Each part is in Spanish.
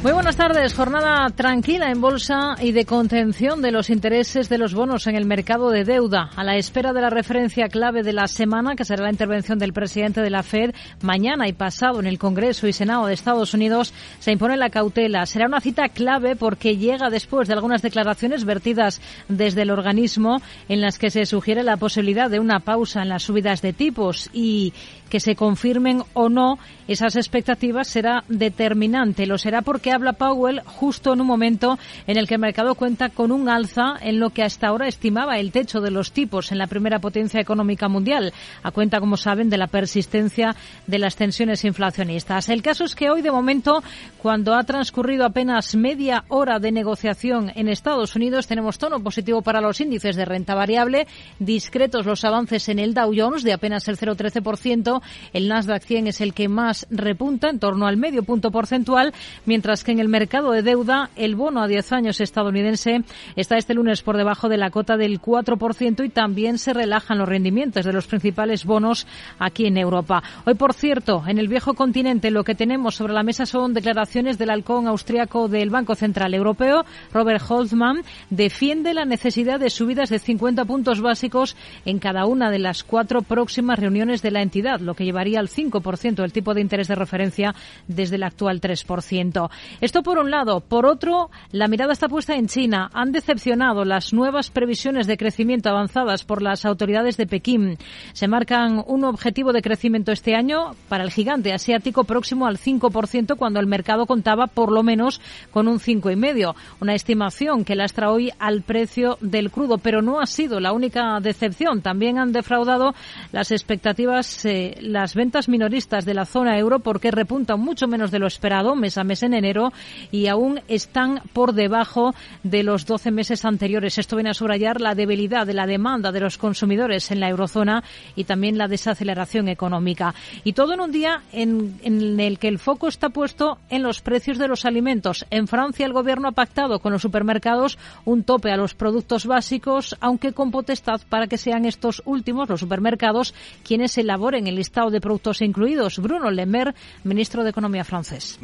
Muy buenas tardes. Jornada tranquila en bolsa y de contención de los intereses de los bonos en el mercado de deuda. A la espera de la referencia clave de la semana, que será la intervención del presidente de la Fed mañana y pasado en el Congreso y Senado de Estados Unidos, se impone la cautela. Será una cita clave porque llega después de algunas declaraciones vertidas desde el organismo en las que se sugiere la posibilidad de una pausa en las subidas de tipos y que se confirmen o no esas expectativas será determinante. Lo será porque habla Powell justo en un momento en el que el mercado cuenta con un alza en lo que hasta ahora estimaba el techo de los tipos en la primera potencia económica mundial, a cuenta, como saben, de la persistencia de las tensiones inflacionistas. El caso es que hoy, de momento, cuando ha transcurrido apenas media hora de negociación en Estados Unidos, tenemos tono positivo para los índices de renta variable, discretos los avances en el Dow Jones de apenas el 0,13%, el Nasdaq 100 es el que más repunta, en torno al medio punto porcentual, mientras que en el mercado de deuda el bono a 10 años estadounidense está este lunes por debajo de la cota del 4% y también se relajan los rendimientos de los principales bonos aquí en Europa. Hoy, por cierto, en el viejo continente lo que tenemos sobre la mesa son declaraciones del halcón austriaco del Banco Central Europeo, Robert Holzmann, defiende la necesidad de subidas de 50 puntos básicos en cada una de las cuatro próximas reuniones de la entidad lo que llevaría al 5% el tipo de interés de referencia desde el actual 3%. Esto por un lado. Por otro, la mirada está puesta en China. Han decepcionado las nuevas previsiones de crecimiento avanzadas por las autoridades de Pekín. Se marcan un objetivo de crecimiento este año para el gigante asiático próximo al 5% cuando el mercado contaba por lo menos con un 5,5%. Una estimación que lastra hoy al precio del crudo, pero no ha sido la única decepción. También han defraudado las expectativas eh, las ventas minoristas de la zona euro porque repuntan mucho menos de lo esperado mes a mes en enero y aún están por debajo de los 12 meses anteriores. Esto viene a subrayar la debilidad de la demanda de los consumidores en la eurozona y también la desaceleración económica. Y todo en un día en, el que el foco está puesto en los precios de los alimentos. En Francia el gobierno ha pactado con los supermercados un tope a los productos básicos, aunque con potestad para que sean estos últimos, los supermercados, quienes elaboren el listado de productos incluidos. Bruno Le Maire, ministro de Economía francés.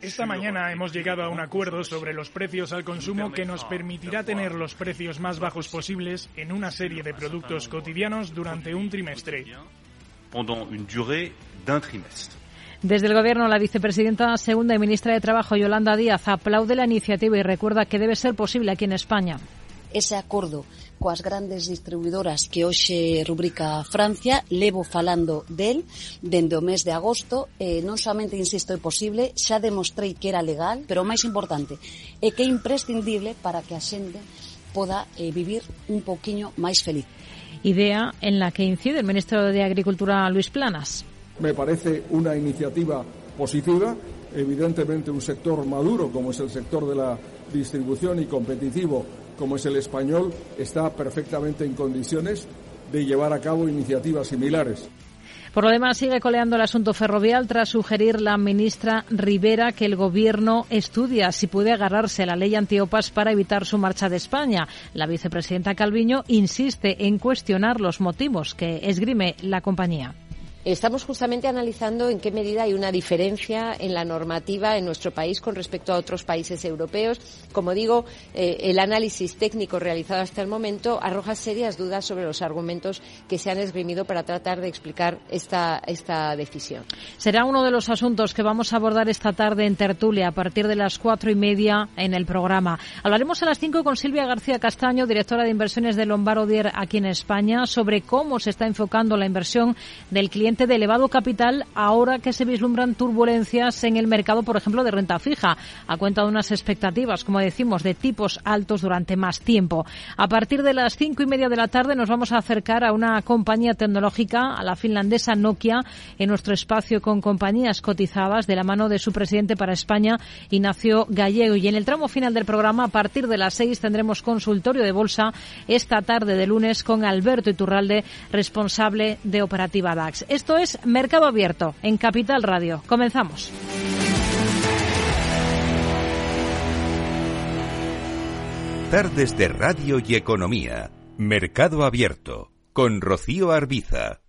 Esta mañana hemos llegado a un acuerdo sobre los precios al consumo que nos permitirá tener los precios más bajos posibles en una serie de productos cotidianos durante un trimestre. Desde el Gobierno, la vicepresidenta segunda y ministra de Trabajo, Yolanda Díaz, aplaude la iniciativa y recuerda que debe ser posible aquí en España. Ese acordo coas grandes distribuidoras que hoxe rubrica Francia, levo falando del dende o mes de agosto, e non somente insisto é posible, xa demostrei que era legal, pero o máis importante é que é imprescindible para que a xente poda eh, vivir un poquinho máis feliz. Idea en la que incide el ministro de Agricultura Luis Planas. Me parece una iniciativa positiva, evidentemente un sector maduro como es el sector de la distribución y competitivo como es el español, está perfectamente en condiciones de llevar a cabo iniciativas similares. Por lo demás, sigue coleando el asunto ferrovial tras sugerir la ministra Rivera que el Gobierno estudia si puede agarrarse a la ley antiopas para evitar su marcha de España. La vicepresidenta Calviño insiste en cuestionar los motivos que esgrime la compañía. Estamos justamente analizando en qué medida hay una diferencia en la normativa en nuestro país con respecto a otros países europeos. Como digo, eh, el análisis técnico realizado hasta el momento arroja serias dudas sobre los argumentos que se han esgrimido para tratar de explicar esta, esta decisión. Será uno de los asuntos que vamos a abordar esta tarde en tertulia a partir de las cuatro y media en el programa. Hablaremos a las cinco con Silvia García Castaño, directora de inversiones de Lombardier aquí en España, sobre cómo se está enfocando la inversión del cliente de elevado capital ahora que se vislumbran turbulencias en el mercado, por ejemplo, de renta fija, a cuenta de unas expectativas, como decimos, de tipos altos durante más tiempo. A partir de las cinco y media de la tarde nos vamos a acercar a una compañía tecnológica, a la finlandesa Nokia, en nuestro espacio con compañías cotizadas de la mano de su presidente para España, Ignacio Gallego. Y en el tramo final del programa, a partir de las seis, tendremos consultorio de bolsa esta tarde de lunes con Alberto Iturralde, responsable de Operativa DAX. Esto es Mercado Abierto en Capital Radio. Comenzamos. Tardes de Radio y Economía. Mercado Abierto con Rocío Arbiza.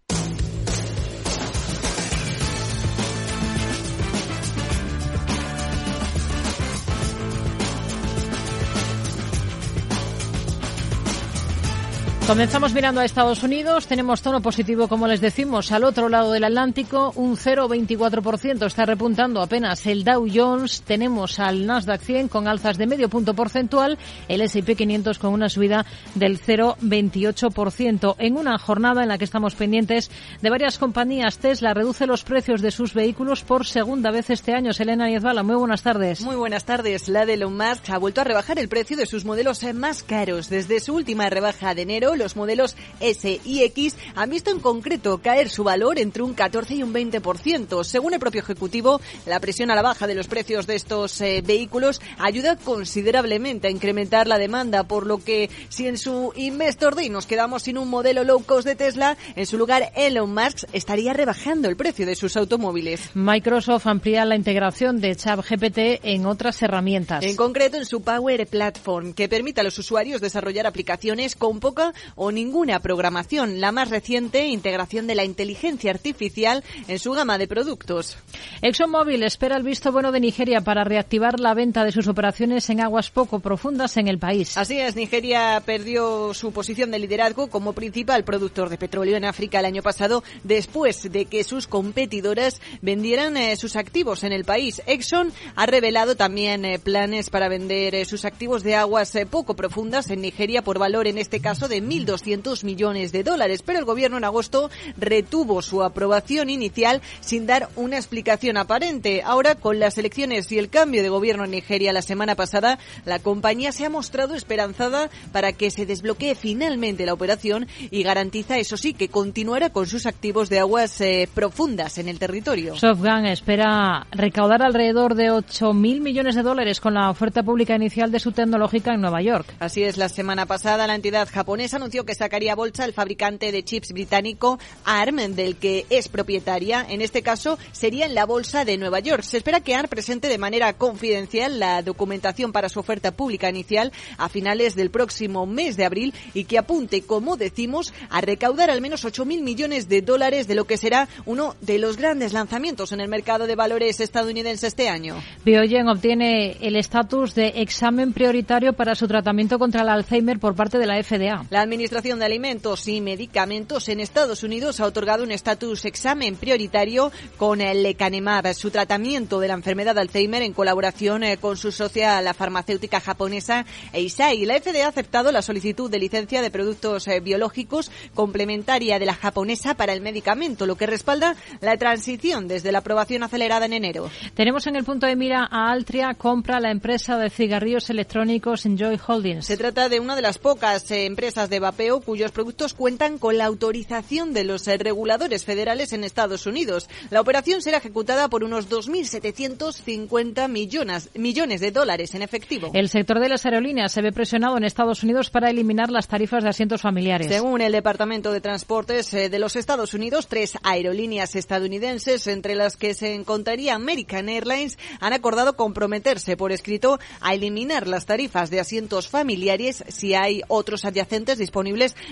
Comenzamos mirando a Estados Unidos. Tenemos tono positivo, como les decimos, al otro lado del Atlántico. Un 0,24% está repuntando apenas el Dow Jones. Tenemos al Nasdaq 100 con alzas de medio punto porcentual. El S&P 500 con una subida del 0,28%. En una jornada en la que estamos pendientes de varias compañías. Tesla reduce los precios de sus vehículos por segunda vez este año. Selena Niezbala, muy buenas tardes. Muy buenas tardes. La de Elon Musk ha vuelto a rebajar el precio de sus modelos más caros. Desde su última rebaja de enero, los modelos S y X han visto en concreto caer su valor entre un 14 y un 20%. Según el propio Ejecutivo, la presión a la baja de los precios de estos eh, vehículos ayuda considerablemente a incrementar la demanda, por lo que si en su Investor Day nos quedamos sin un modelo low cost de Tesla, en su lugar Elon Musk estaría rebajando el precio de sus automóviles. Microsoft amplía la integración de ChatGPT en otras herramientas. En concreto en su Power Platform, que permite a los usuarios desarrollar aplicaciones con poca o ninguna programación. La más reciente, integración de la inteligencia artificial en su gama de productos. ExxonMobil espera el visto bueno de Nigeria para reactivar la venta de sus operaciones en aguas poco profundas en el país. Así es, Nigeria perdió su posición de liderazgo como principal productor de petróleo en África el año pasado después de que sus competidoras vendieran eh, sus activos en el país. Exxon ha revelado también eh, planes para vender eh, sus activos de aguas poco profundas en Nigeria por valor en este caso de 1.200 millones de dólares, pero el gobierno en agosto retuvo su aprobación inicial sin dar una explicación aparente. Ahora, con las elecciones y el cambio de gobierno en Nigeria la semana pasada, la compañía se ha mostrado esperanzada para que se desbloquee finalmente la operación y garantiza, eso sí, que continuará con sus activos de aguas eh, profundas en el territorio. SoftBank espera recaudar alrededor de 8.000 millones de dólares con la oferta pública inicial de su tecnológica en Nueva York. Así es, la semana pasada la entidad japonesa anunció que sacaría bolsa el fabricante de chips británico ARM, del que es propietaria. En este caso, sería en la bolsa de Nueva York. Se espera que ARM presente de manera confidencial la documentación para su oferta pública inicial a finales del próximo mes de abril y que apunte, como decimos, a recaudar al menos 8.000 millones de dólares de lo que será uno de los grandes lanzamientos en el mercado de valores estadounidense este año. Biogen obtiene el estatus de examen prioritario para su tratamiento contra el Alzheimer por parte de la FDA. La Administración de Alimentos y Medicamentos en Estados Unidos ha otorgado un estatus examen prioritario con el lecanemab, su tratamiento de la enfermedad de Alzheimer en colaboración eh, con su socia, la farmacéutica japonesa Eisai. La FDA ha aceptado la solicitud de licencia de productos eh, biológicos complementaria de la japonesa para el medicamento, lo que respalda la transición desde la aprobación acelerada en enero. Tenemos en el punto de mira a Altria, compra la empresa de cigarrillos electrónicos Enjoy Holdings. Se trata de una de las pocas eh, empresas de vapeo cuyos productos cuentan con la autorización de los eh, reguladores federales en Estados Unidos. La operación será ejecutada por unos 2.750 millones, millones de dólares en efectivo. El sector de las aerolíneas se ve presionado en Estados Unidos para eliminar las tarifas de asientos familiares. Según el Departamento de Transportes eh, de los Estados Unidos, tres aerolíneas estadounidenses, entre las que se encontraría American Airlines, han acordado comprometerse por escrito a eliminar las tarifas de asientos familiares si hay otros adyacentes disponibles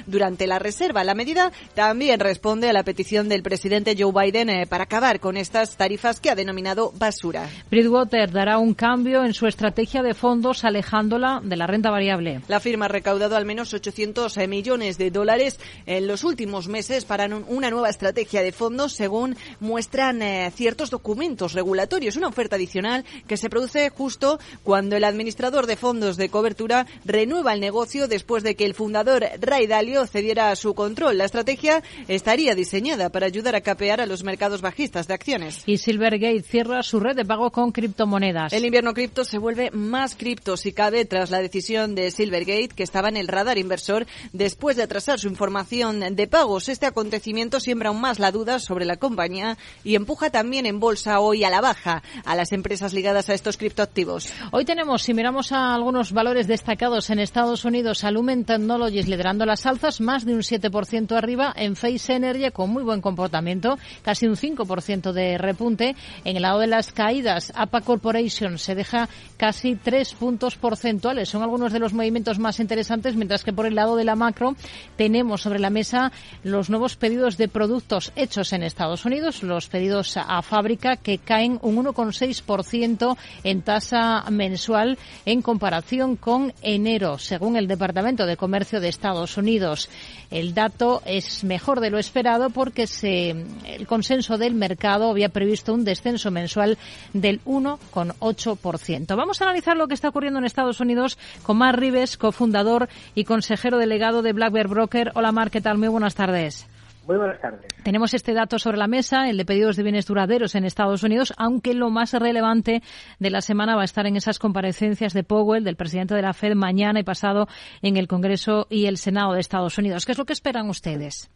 durante la reserva. La medida también responde a la petición del presidente Joe Biden eh, para acabar con estas tarifas que ha denominado basura. Bridgewater dará un cambio en su estrategia de fondos alejándola de la renta variable. La firma ha recaudado al menos 800 eh, millones de dólares en los últimos meses para una nueva estrategia de fondos, según muestran eh, ciertos documentos regulatorios. Una oferta adicional que se produce justo cuando el administrador de fondos de cobertura renueva el negocio después de que el fundador Ray Dalio cediera su control. La estrategia estaría diseñada para ayudar a capear a los mercados bajistas de acciones. Y Silvergate cierra su red de pago con criptomonedas. El invierno cripto se vuelve más cripto si cabe tras la decisión de Silvergate que estaba en el radar inversor después de atrasar su información de pagos. Este acontecimiento siembra aún más la duda sobre la compañía y empuja también en bolsa hoy a la baja a las empresas ligadas a estos criptoactivos. Hoy tenemos, si miramos a algunos valores destacados en Estados Unidos, Alumen Technologies liderando las alzas, más de un 7% arriba, en Face Energy con muy buen comportamiento, casi un 5% de repunte. En el lado de las caídas, APA Corporation se deja casi 3 puntos porcentuales. Son algunos de los movimientos más interesantes, mientras que por el lado de la macro tenemos sobre la mesa los nuevos pedidos de productos hechos en Estados Unidos, los pedidos a fábrica que caen un 1,6% en tasa mensual en comparación con enero, según el Departamento de Comercio de Estados Unidos. El dato es mejor de lo esperado porque se, el consenso del mercado había previsto un descenso mensual del 1,8%. Vamos a analizar lo que está ocurriendo en Estados Unidos con Mar Rives, cofundador y consejero delegado de Black Bear Broker. Hola Mar, ¿qué tal? Muy buenas tardes. Muy buenas tardes. Tenemos este dato sobre la mesa, el de pedidos de bienes duraderos en Estados Unidos, aunque lo más relevante de la semana va a estar en esas comparecencias de Powell, del presidente de la Fed, mañana y pasado en el Congreso y el Senado de Estados Unidos. ¿Qué es lo que esperan ustedes?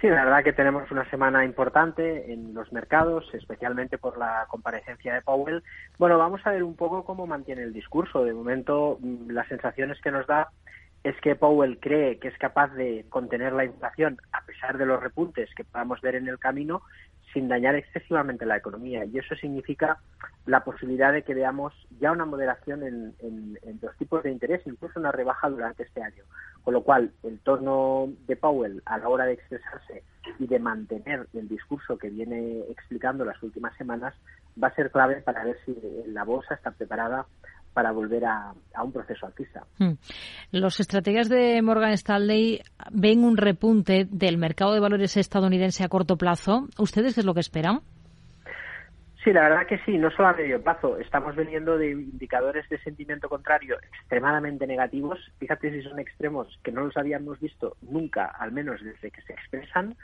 Sí, la verdad que tenemos una semana importante en los mercados, especialmente por la comparecencia de Powell. Bueno, vamos a ver un poco cómo mantiene el discurso. De momento, mm, las sensaciones que nos da es que Powell cree que es capaz de contener la inflación a pesar de los repuntes que podamos ver en el camino sin dañar excesivamente la economía. Y eso significa la posibilidad de que veamos ya una moderación en, los tipos de interés, incluso una rebaja durante este año. Con lo cual, el tono de Powell a la hora de expresarse y de mantener el discurso que viene explicando las últimas semanas va a ser clave para ver si la bolsa está preparada para volver a, un proceso alcista. Hmm. Los estrategas de Morgan Stanley ven un repunte del mercado de valores estadounidense a corto plazo. ¿Ustedes qué es lo que esperan? Sí, la verdad que sí, no solo a medio plazo. Estamos veniendo de indicadores de sentimiento contrario extremadamente negativos. Fíjate si son extremos que no los habíamos visto nunca, al menos desde que se expresan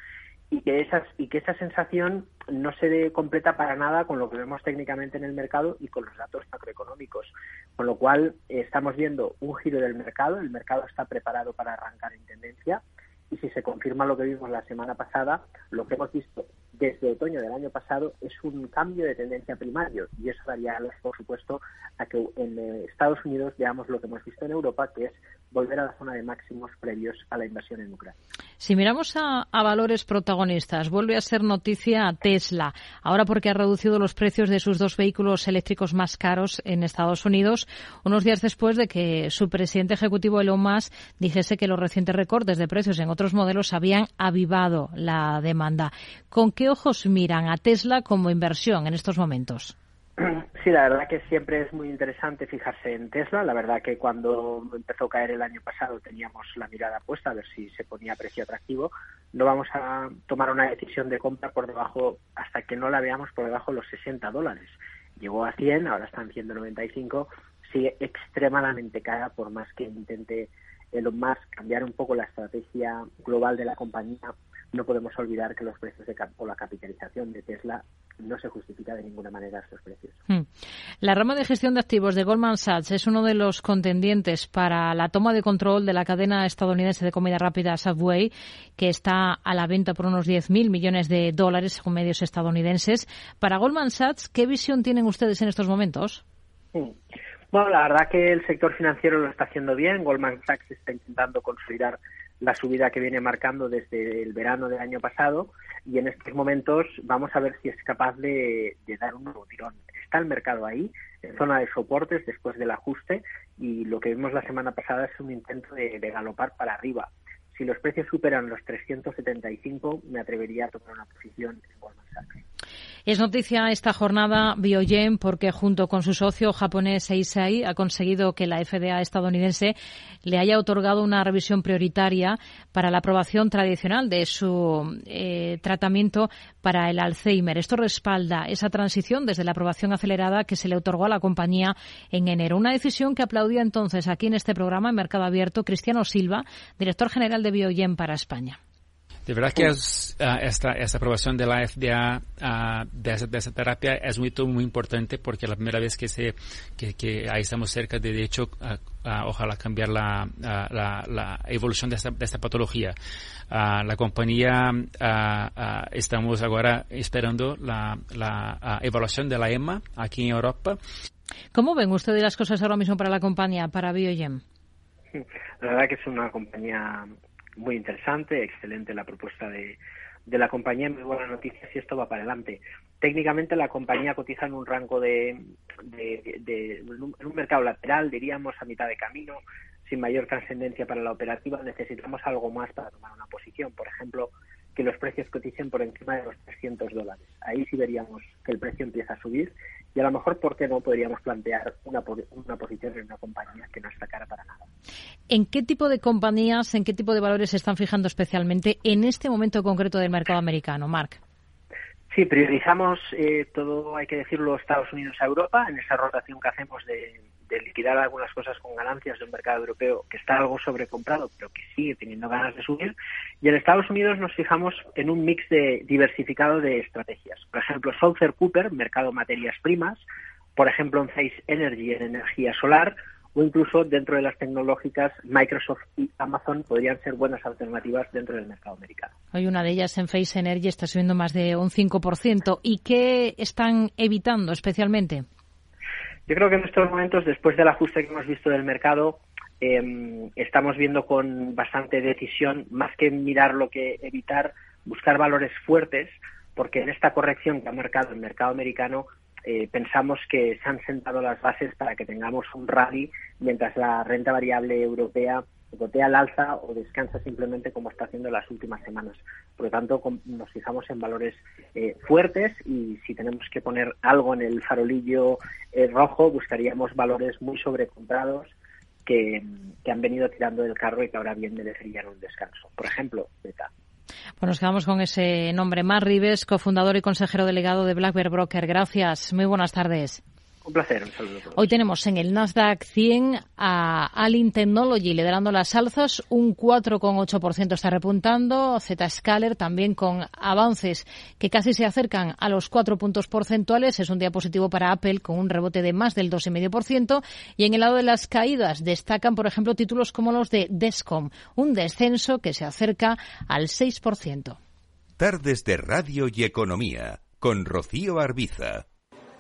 y que esas y que esa sensación no se completa para nada con lo que vemos técnicamente en el mercado y con los datos macroeconómicos. Con lo cual estamos viendo un giro del mercado el mercado está preparado para arrancar en tendencia y si se confirma lo que vimos la semana pasada lo que hemos visto desde otoño del año pasado es un cambio de tendencia primario y eso daría por supuesto a que en eh, Estados Unidos veamos lo que hemos visto en Europa que es volver a la zona de máximos previos a la invasión en Ucrania. Si miramos a, valores protagonistas, vuelve a ser noticia Tesla, ahora porque ha reducido los precios de sus dos vehículos eléctricos más caros en Estados Unidos, unos días después de que su presidente ejecutivo Elon Musk dijese que los recientes recortes de precios en otros modelos habían avivado la demanda. ¿Con qué ojos miran a Tesla como inversión en estos momentos? Sí, la verdad que siempre es muy interesante fijarse en Tesla. La verdad que cuando empezó a caer el año pasado teníamos la mirada puesta a ver si se ponía precio atractivo. No vamos a tomar una decisión de compra por debajo hasta que no la veamos por debajo de los 60 dólares. Llegó a 100, ahora está en 195. Sigue extremadamente cara por más que intente Elon Musk cambiar un poco la estrategia global de la compañía no podemos olvidar que los precios de, o la capitalización de Tesla no se justifica de ninguna manera estos precios. Hmm. La rama de gestión de activos de Goldman Sachs es uno de los contendientes para la toma de control de la cadena estadounidense de comida rápida Subway, que está a la venta por unos 10.000 millones de dólares según medios estadounidenses. Para Goldman Sachs, ¿qué visión tienen ustedes en estos momentos? Hmm. Bueno, la verdad que el sector financiero lo está haciendo bien. Goldman Sachs está intentando consolidar la subida que viene marcando desde el verano del año pasado y en estos momentos vamos a ver si es capaz de, dar un nuevo tirón. Está el mercado ahí, en zona de soportes después del ajuste y lo que vimos la semana pasada es un intento de, galopar para arriba. Si los precios superan los 375, me atrevería a tomar una posición en Goldman Sachs. Es noticia esta jornada Biogen porque junto con su socio japonés Eisai ha conseguido que la FDA estadounidense le haya otorgado una revisión prioritaria para la aprobación tradicional de su eh, tratamiento para el Alzheimer. Esto respalda esa transición desde la aprobación acelerada que se le otorgó a la compañía en enero. Una decisión que aplaudía entonces aquí en este programa en Mercado Abierto Cristiano Silva, director general de Biogen para España. De verdad que es, uh, esta, esta aprobación de la FDA uh, de, esa, de, esa, terapia es muy, muy importante porque la primera vez que se que, que ahí estamos cerca de, de hecho uh, ojalá cambiar la, la, la, evolución de esta, de esta patología. la compañía estamos ahora esperando la, la evaluación de la EMA aquí en Europa. ¿Cómo ven ustedes las cosas ahora mismo para la compañía, para Biogen? La verdad que es una compañía muy interesante, excelente la propuesta de, de la compañía, muy buena noticia si esto va para adelante. Técnicamente la compañía cotiza en un rango de, de, de, en un mercado lateral, diríamos a mitad de camino, sin mayor trascendencia para la operativa. Necesitamos algo más para tomar una posición. Por ejemplo, que los precios coticen por encima de los 300 dólares. Ahí sí veríamos que el precio empieza a subir y a lo mejor, ¿por qué no podríamos plantear una, una posición en una compañía que no está cara para nada? ¿En qué tipo de compañías, en qué tipo de valores se están fijando especialmente en este momento concreto del mercado americano, Mark? Sí, priorizamos eh, todo, hay que decirlo, Estados Unidos a Europa en esa rotación que hacemos de, de, liquidar algunas cosas con ganancias de un mercado europeo que está algo sobrecomprado, pero que sigue teniendo ganas de subir. Y en Estados Unidos nos fijamos en un mix de diversificado de estrategias. Por ejemplo, Southern Cooper, mercado materias primas. Por ejemplo, en Face Energy, en energía solar o incluso dentro de las tecnológicas, Microsoft y Amazon podrían ser buenas alternativas dentro del mercado americano. Hay una de ellas en Face Energy está subiendo más de un 5%. ¿Y qué están evitando especialmente? Yo creo que en estos momentos, después del ajuste que hemos visto del mercado, eh, estamos viendo con bastante decisión, más que mirar lo que evitar, buscar valores fuertes, porque en esta corrección que ha marcado el mercado americano eh, pensamos que se han sentado las bases para que tengamos un rally mientras la renta variable europea gotea al alza o descansa simplemente como está haciendo en las últimas semanas. Por lo tanto, nos fijamos en valores eh, fuertes y si tenemos que poner algo en el farolillo eh, rojo, buscaríamos valores muy sobrecomprados que, han venido tirando del carro y que ahora bien merecerían un descanso. Por ejemplo, Beta. Pues nos quedamos con ese nombre. Mar Rives, cofundador y consejero delegado de Black Broker. Gracias. Muy buenas tardes. Un placer, un saludo. A todos. Hoy tenemos en el Nasdaq 100 a Alin Technology liderando las alzas, un 4,8% está repuntando, Zscaler también con avances que casi se acercan a los 4 puntos porcentuales, es un día positivo para Apple con un rebote de más del 2,5% y en el lado de las caídas destacan, por ejemplo, títulos como los de Descom, un descenso que se acerca al 6%. Tardes de Radio y Economía con Rocío Arbiza.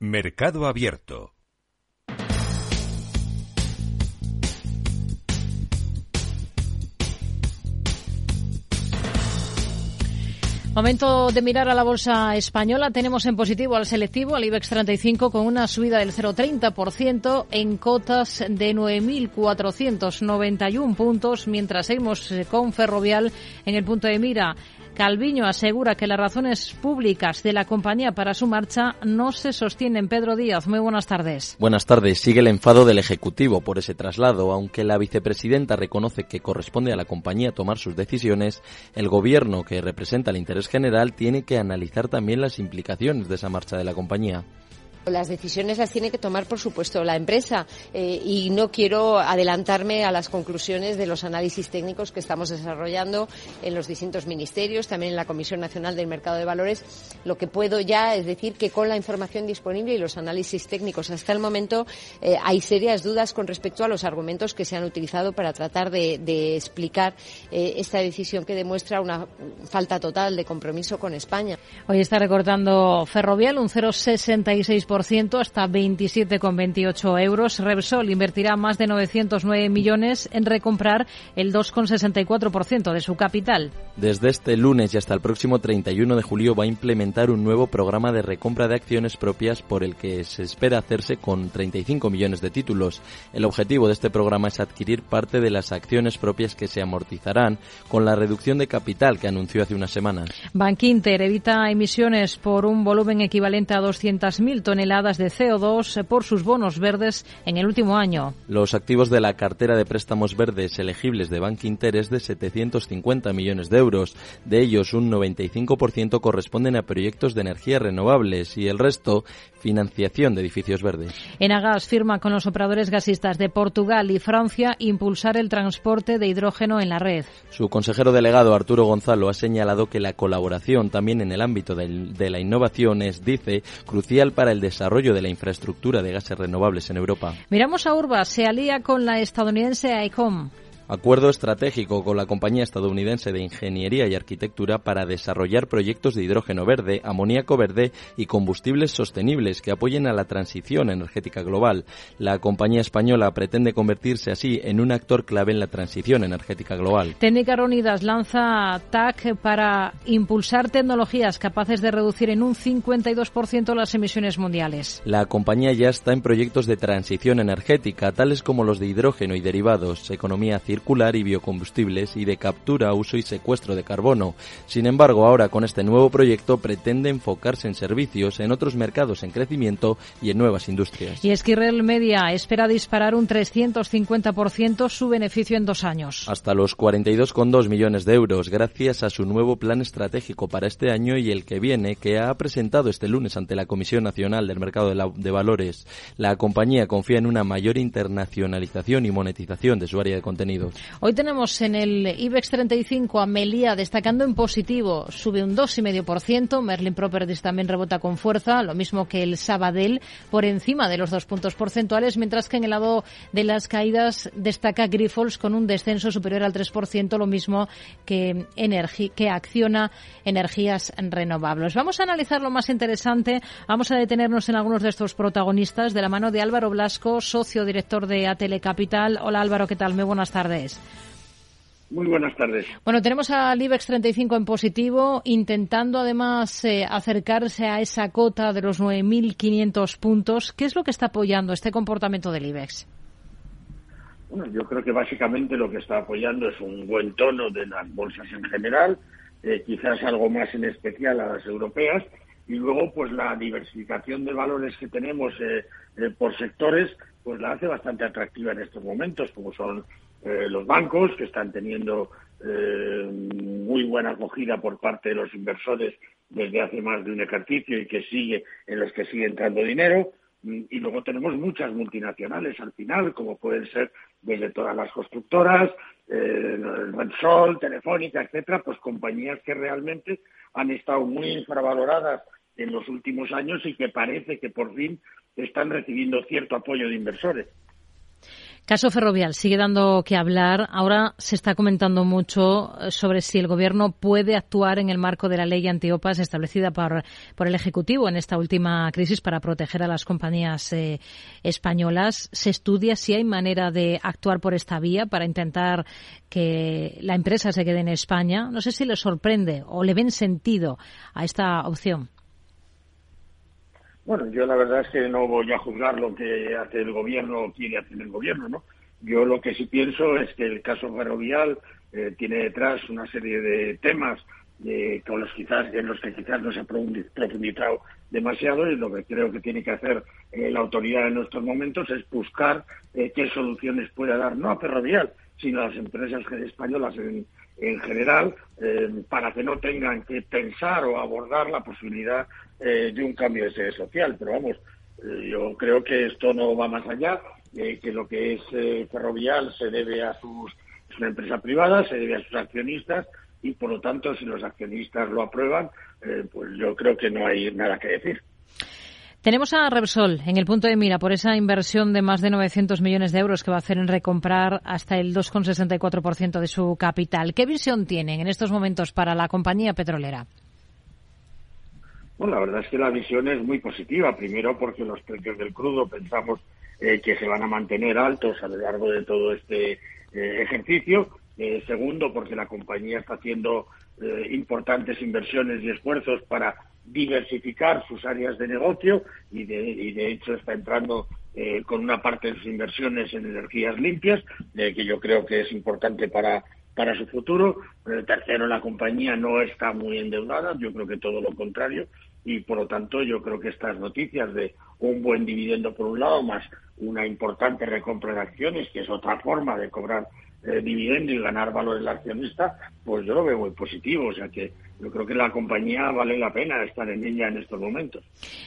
Mercado Abierto. Momento de mirar a la bolsa española. Tenemos en positivo al selectivo, al IBEX 35, con una subida del 0,30% en cotas de 9.491 puntos, mientras seguimos con Ferrovial en el punto de mira Calviño asegura que las razones públicas de la compañía para su marcha no se sostienen. Pedro Díaz, muy buenas tardes. Buenas tardes. Sigue el enfado del Ejecutivo por ese traslado. Aunque la vicepresidenta reconoce que corresponde a la compañía tomar sus decisiones, el Gobierno, que representa el interés general, tiene que analizar también las implicaciones de esa marcha de la compañía. Las decisiones las tiene que tomar, por supuesto, la empresa eh, y no quiero adelantarme a las conclusiones de los análisis técnicos que estamos desarrollando en los distintos ministerios, también en la Comisión Nacional del Mercado de Valores. Lo que puedo ya es decir que con la información disponible y los análisis técnicos hasta el momento eh, hay serias dudas con respecto a los argumentos que se han utilizado para tratar de, explicar eh, esta decisión que demuestra una falta total de compromiso con España. Hoy está recortando Ferrovial un 0,66% hasta 27,28 euros. Repsol invertirá más de 909 millones en recomprar el 2,64% de su capital. Desde este lunes y hasta el próximo 31 de julio va a implementar un nuevo programa de recompra de acciones propias por el que se espera hacerse con 35 millones de títulos. El objetivo de este programa es adquirir parte de las acciones propias que se amortizarán con la reducción de capital que anunció hace unas semanas. Bankinter evita emisiones por un volumen equivalente a 200.000 toneladas toneladas de CO2 por sus bonos verdes en el último año. Los activos de la cartera de préstamos verdes elegibles de Bank Inter es de 750 millones de euros. De ellos, un 95% corresponden a proyectos de energías renovables y el resto financiación de edificios verdes. Enagas firma con los operadores gasistas de Portugal y Francia impulsar el transporte de hidrógeno en la red. Su consejero delegado Arturo Gonzalo ha señalado que la colaboración también en el ámbito de, la innovación es, dice, crucial para el desarrollo de la infraestructura de gases renovables en Europa. Miramos a Urba, se alía con la estadounidense ICOM acuerdo estratégico con la compañía estadounidense de ingeniería y arquitectura para desarrollar proyectos de hidrógeno verde, amoníaco verde y combustibles sostenibles que apoyen a la transición energética global. La compañía española pretende convertirse así en un actor clave en la transición energética global. Técnicas Reunidas lanza TAC para impulsar tecnologías capaces de reducir en un 52% las emisiones mundiales. La compañía ya está en proyectos de transición energética, tales como los de hidrógeno y derivados, economía circular circular y biocombustibles y de captura, uso y secuestro de carbono. Sin embargo, ahora con este nuevo proyecto pretende enfocarse en servicios, en otros mercados en crecimiento y en nuevas industrias. Y Esquirrel Media espera disparar un 350% su beneficio en dos años. Hasta los 42,2 millones de euros, gracias a su nuevo plan estratégico para este año y el que viene, que ha presentado este lunes ante la Comisión Nacional del Mercado de, de Valores. La compañía confía en una mayor internacionalización y monetización de su área de contenido. Hoy tenemos en el IBEX 35 a Melia destacando en positivo, sube un 2,5%, Merlin Properties también rebota con fuerza, lo mismo que el Sabadell por encima de los dos puntos porcentuales, mientras que en el lado de las caídas destaca Grifols con un descenso superior al 3%, lo mismo que, que Acciona Energías Renovables. Vamos a analizar lo más interesante, vamos a detenernos en algunos de estos protagonistas de la mano de Álvaro Blasco, socio director de Atele Capital. Hola Álvaro, ¿qué tal? Muy buenas tardes. Muy buenas tardes. Bueno, tenemos al IBEX 35 en positivo, intentando además eh, acercarse a esa cota de los 9.500 puntos. ¿Qué es lo que está apoyando este comportamiento del IBEX? Bueno, yo creo que básicamente lo que está apoyando es un buen tono de las bolsas en general, eh, quizás algo más en especial a las europeas, y luego pues la diversificación de valores que tenemos eh, por sectores, pues la hace bastante atractiva en estos momentos, como son eh, los bancos, que están teniendo eh, muy buena acogida por parte de los inversores desde hace más de un ejercicio y que sigue en los que sigue entrando dinero. Mm, y luego tenemos muchas multinacionales al final, como pueden ser desde todas las constructoras, eh, Telefónica, etcétera, pues compañías que realmente han estado muy infravaloradas en los últimos años y que parece que por fin están recibiendo cierto apoyo de inversores. Caso Ferrovial sigue dando que hablar. Ahora se está comentando mucho eh, sobre si el Gobierno puede actuar en el marco de la ley antiopas establecida por, el Ejecutivo en esta última crisis para proteger a las compañías eh, españolas. Se estudia si hay manera de actuar por esta vía para intentar que la empresa se quede en España. No sé si le sorprende o le ven sentido a esta opción. Bueno, yo la verdad es que no voy a juzgar lo que hace el gobierno o quiere hacer el gobierno, ¿no? Yo lo que sí pienso es que el caso ferrovial eh, tiene detrás una serie de temas con los quizás en los que quizás no se ha profundizado demasiado y lo que creo que tiene que hacer la autoridad en estos momentos es buscar qué soluciones pueda dar no a Ferrovial sino a las empresas españolas en, en general para que no tengan que pensar o abordar la posibilidad de un cambio de sede social pero vamos yo creo que esto no va más allá que lo que es Ferrovial se debe a sus es una empresa privada se debe a sus accionistas y por lo tanto si los accionistas lo aprueban eh, pues yo creo que no hay nada que decir. Tenemos a Repsol en el punto de mira por esa inversión de más de 900 millones de euros que va a hacer en recomprar hasta el 2,64% de su capital. ¿Qué visión tienen en estos momentos para la compañía petrolera? Bueno, la verdad es que la visión es muy positiva. Primero porque los precios del crudo pensamos eh, que se van a mantener altos a lo largo de todo este eh, ejercicio eh, segundo, porque la compañía está haciendo importantes inversiones y esfuerzos para diversificar sus áreas de negocio y de, hecho está entrando con una parte de sus inversiones en energías limpias, que yo creo que es importante para, para su futuro. tercero, la compañía no está muy endeudada, yo creo que todo lo contrario, y por lo tanto yo creo que estas noticias de un buen dividendo por un lado, más una importante recompra de acciones, que es otra forma de cobrar eh, dividendo y ganar valor el accionista, pues yo lo veo muy positivo. O sea que yo creo que la compañía vale la pena estar en ella en estos momentos.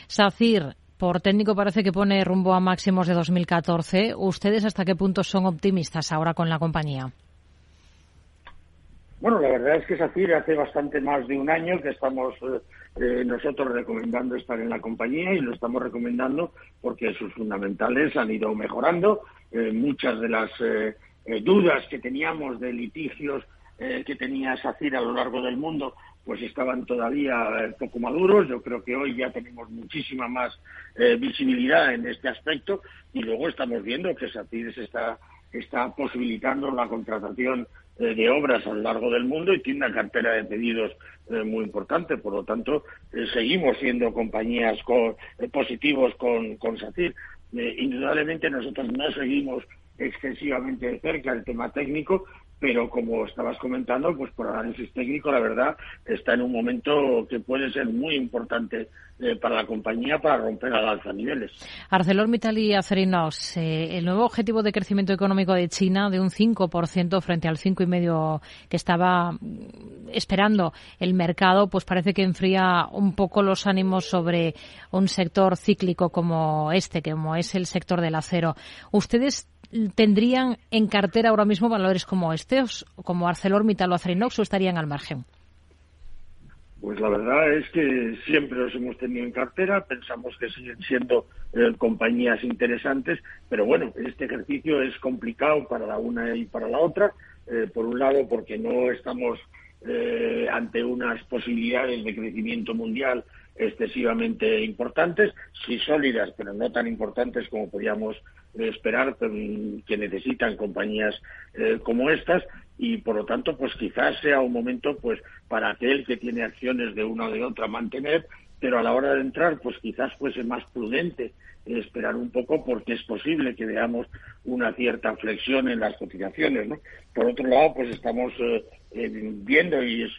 SACIR, por técnico parece que pone rumbo a máximos de 2014. ¿Ustedes hasta qué punto son optimistas ahora con la compañía? Bueno, la verdad es que SACIR hace bastante más de un año que estamos eh, eh, nosotros recomendando estar en la compañía y lo estamos recomendando porque sus fundamentales han ido mejorando. muchas de las eh, dudas que teníamos de litigios eh, que tenía SACIR a lo largo del mundo, pues estaban todavía eh, poco maduros. Yo creo que hoy ya tenemos muchísima más visibilidad en este aspecto y luego estamos viendo que SACIR se está, está posibilitando la contratación de obras a lo largo del mundo y tiene una cartera de pedidos muy importante. Por lo tanto, seguimos siendo compañías positivos con, con SACIR. indudablemente nosotros no seguimos excesivamente de cerca el tema técnico, pero como estabas comentando, pues por análisis técnico, la verdad, está en un momento que puede ser muy importante eh, para la compañía para romper al alza niveles. ArcelorMittal y Acerinox, eh, el nuevo objetivo de crecimiento económico de China de un 5% frente al 5,5% que estaba mm, esperando el mercado, pues parece que enfría un poco los ánimos sobre un sector cíclico como este, como es el sector del acero. ¿Ustedes tendrían en cartera ahora mismo valores como este, como ArcelorMittal o Acerinox, o estarían al margen? Pues la verdad es que siempre los hemos tenido en cartera, pensamos que siguen siendo eh, compañías interesantes, pero bueno, este ejercicio es complicado para la una y para la otra. Eh, por un lado, porque no estamos eh, ante unas posibilidades de crecimiento mundial excesivamente importantes, sí sólidas, pero no tan importantes como podíamos esperar que necesitan compañías eh, como estas y por lo tanto pues quizás sea un momento pues para aquel que tiene acciones de una o de otra mantener pero a la hora de entrar pues quizás fuese más prudente esperar un poco porque es posible que veamos una cierta flexión en las cotizaciones ¿no? por otro lado pues estamos eh, viendo y es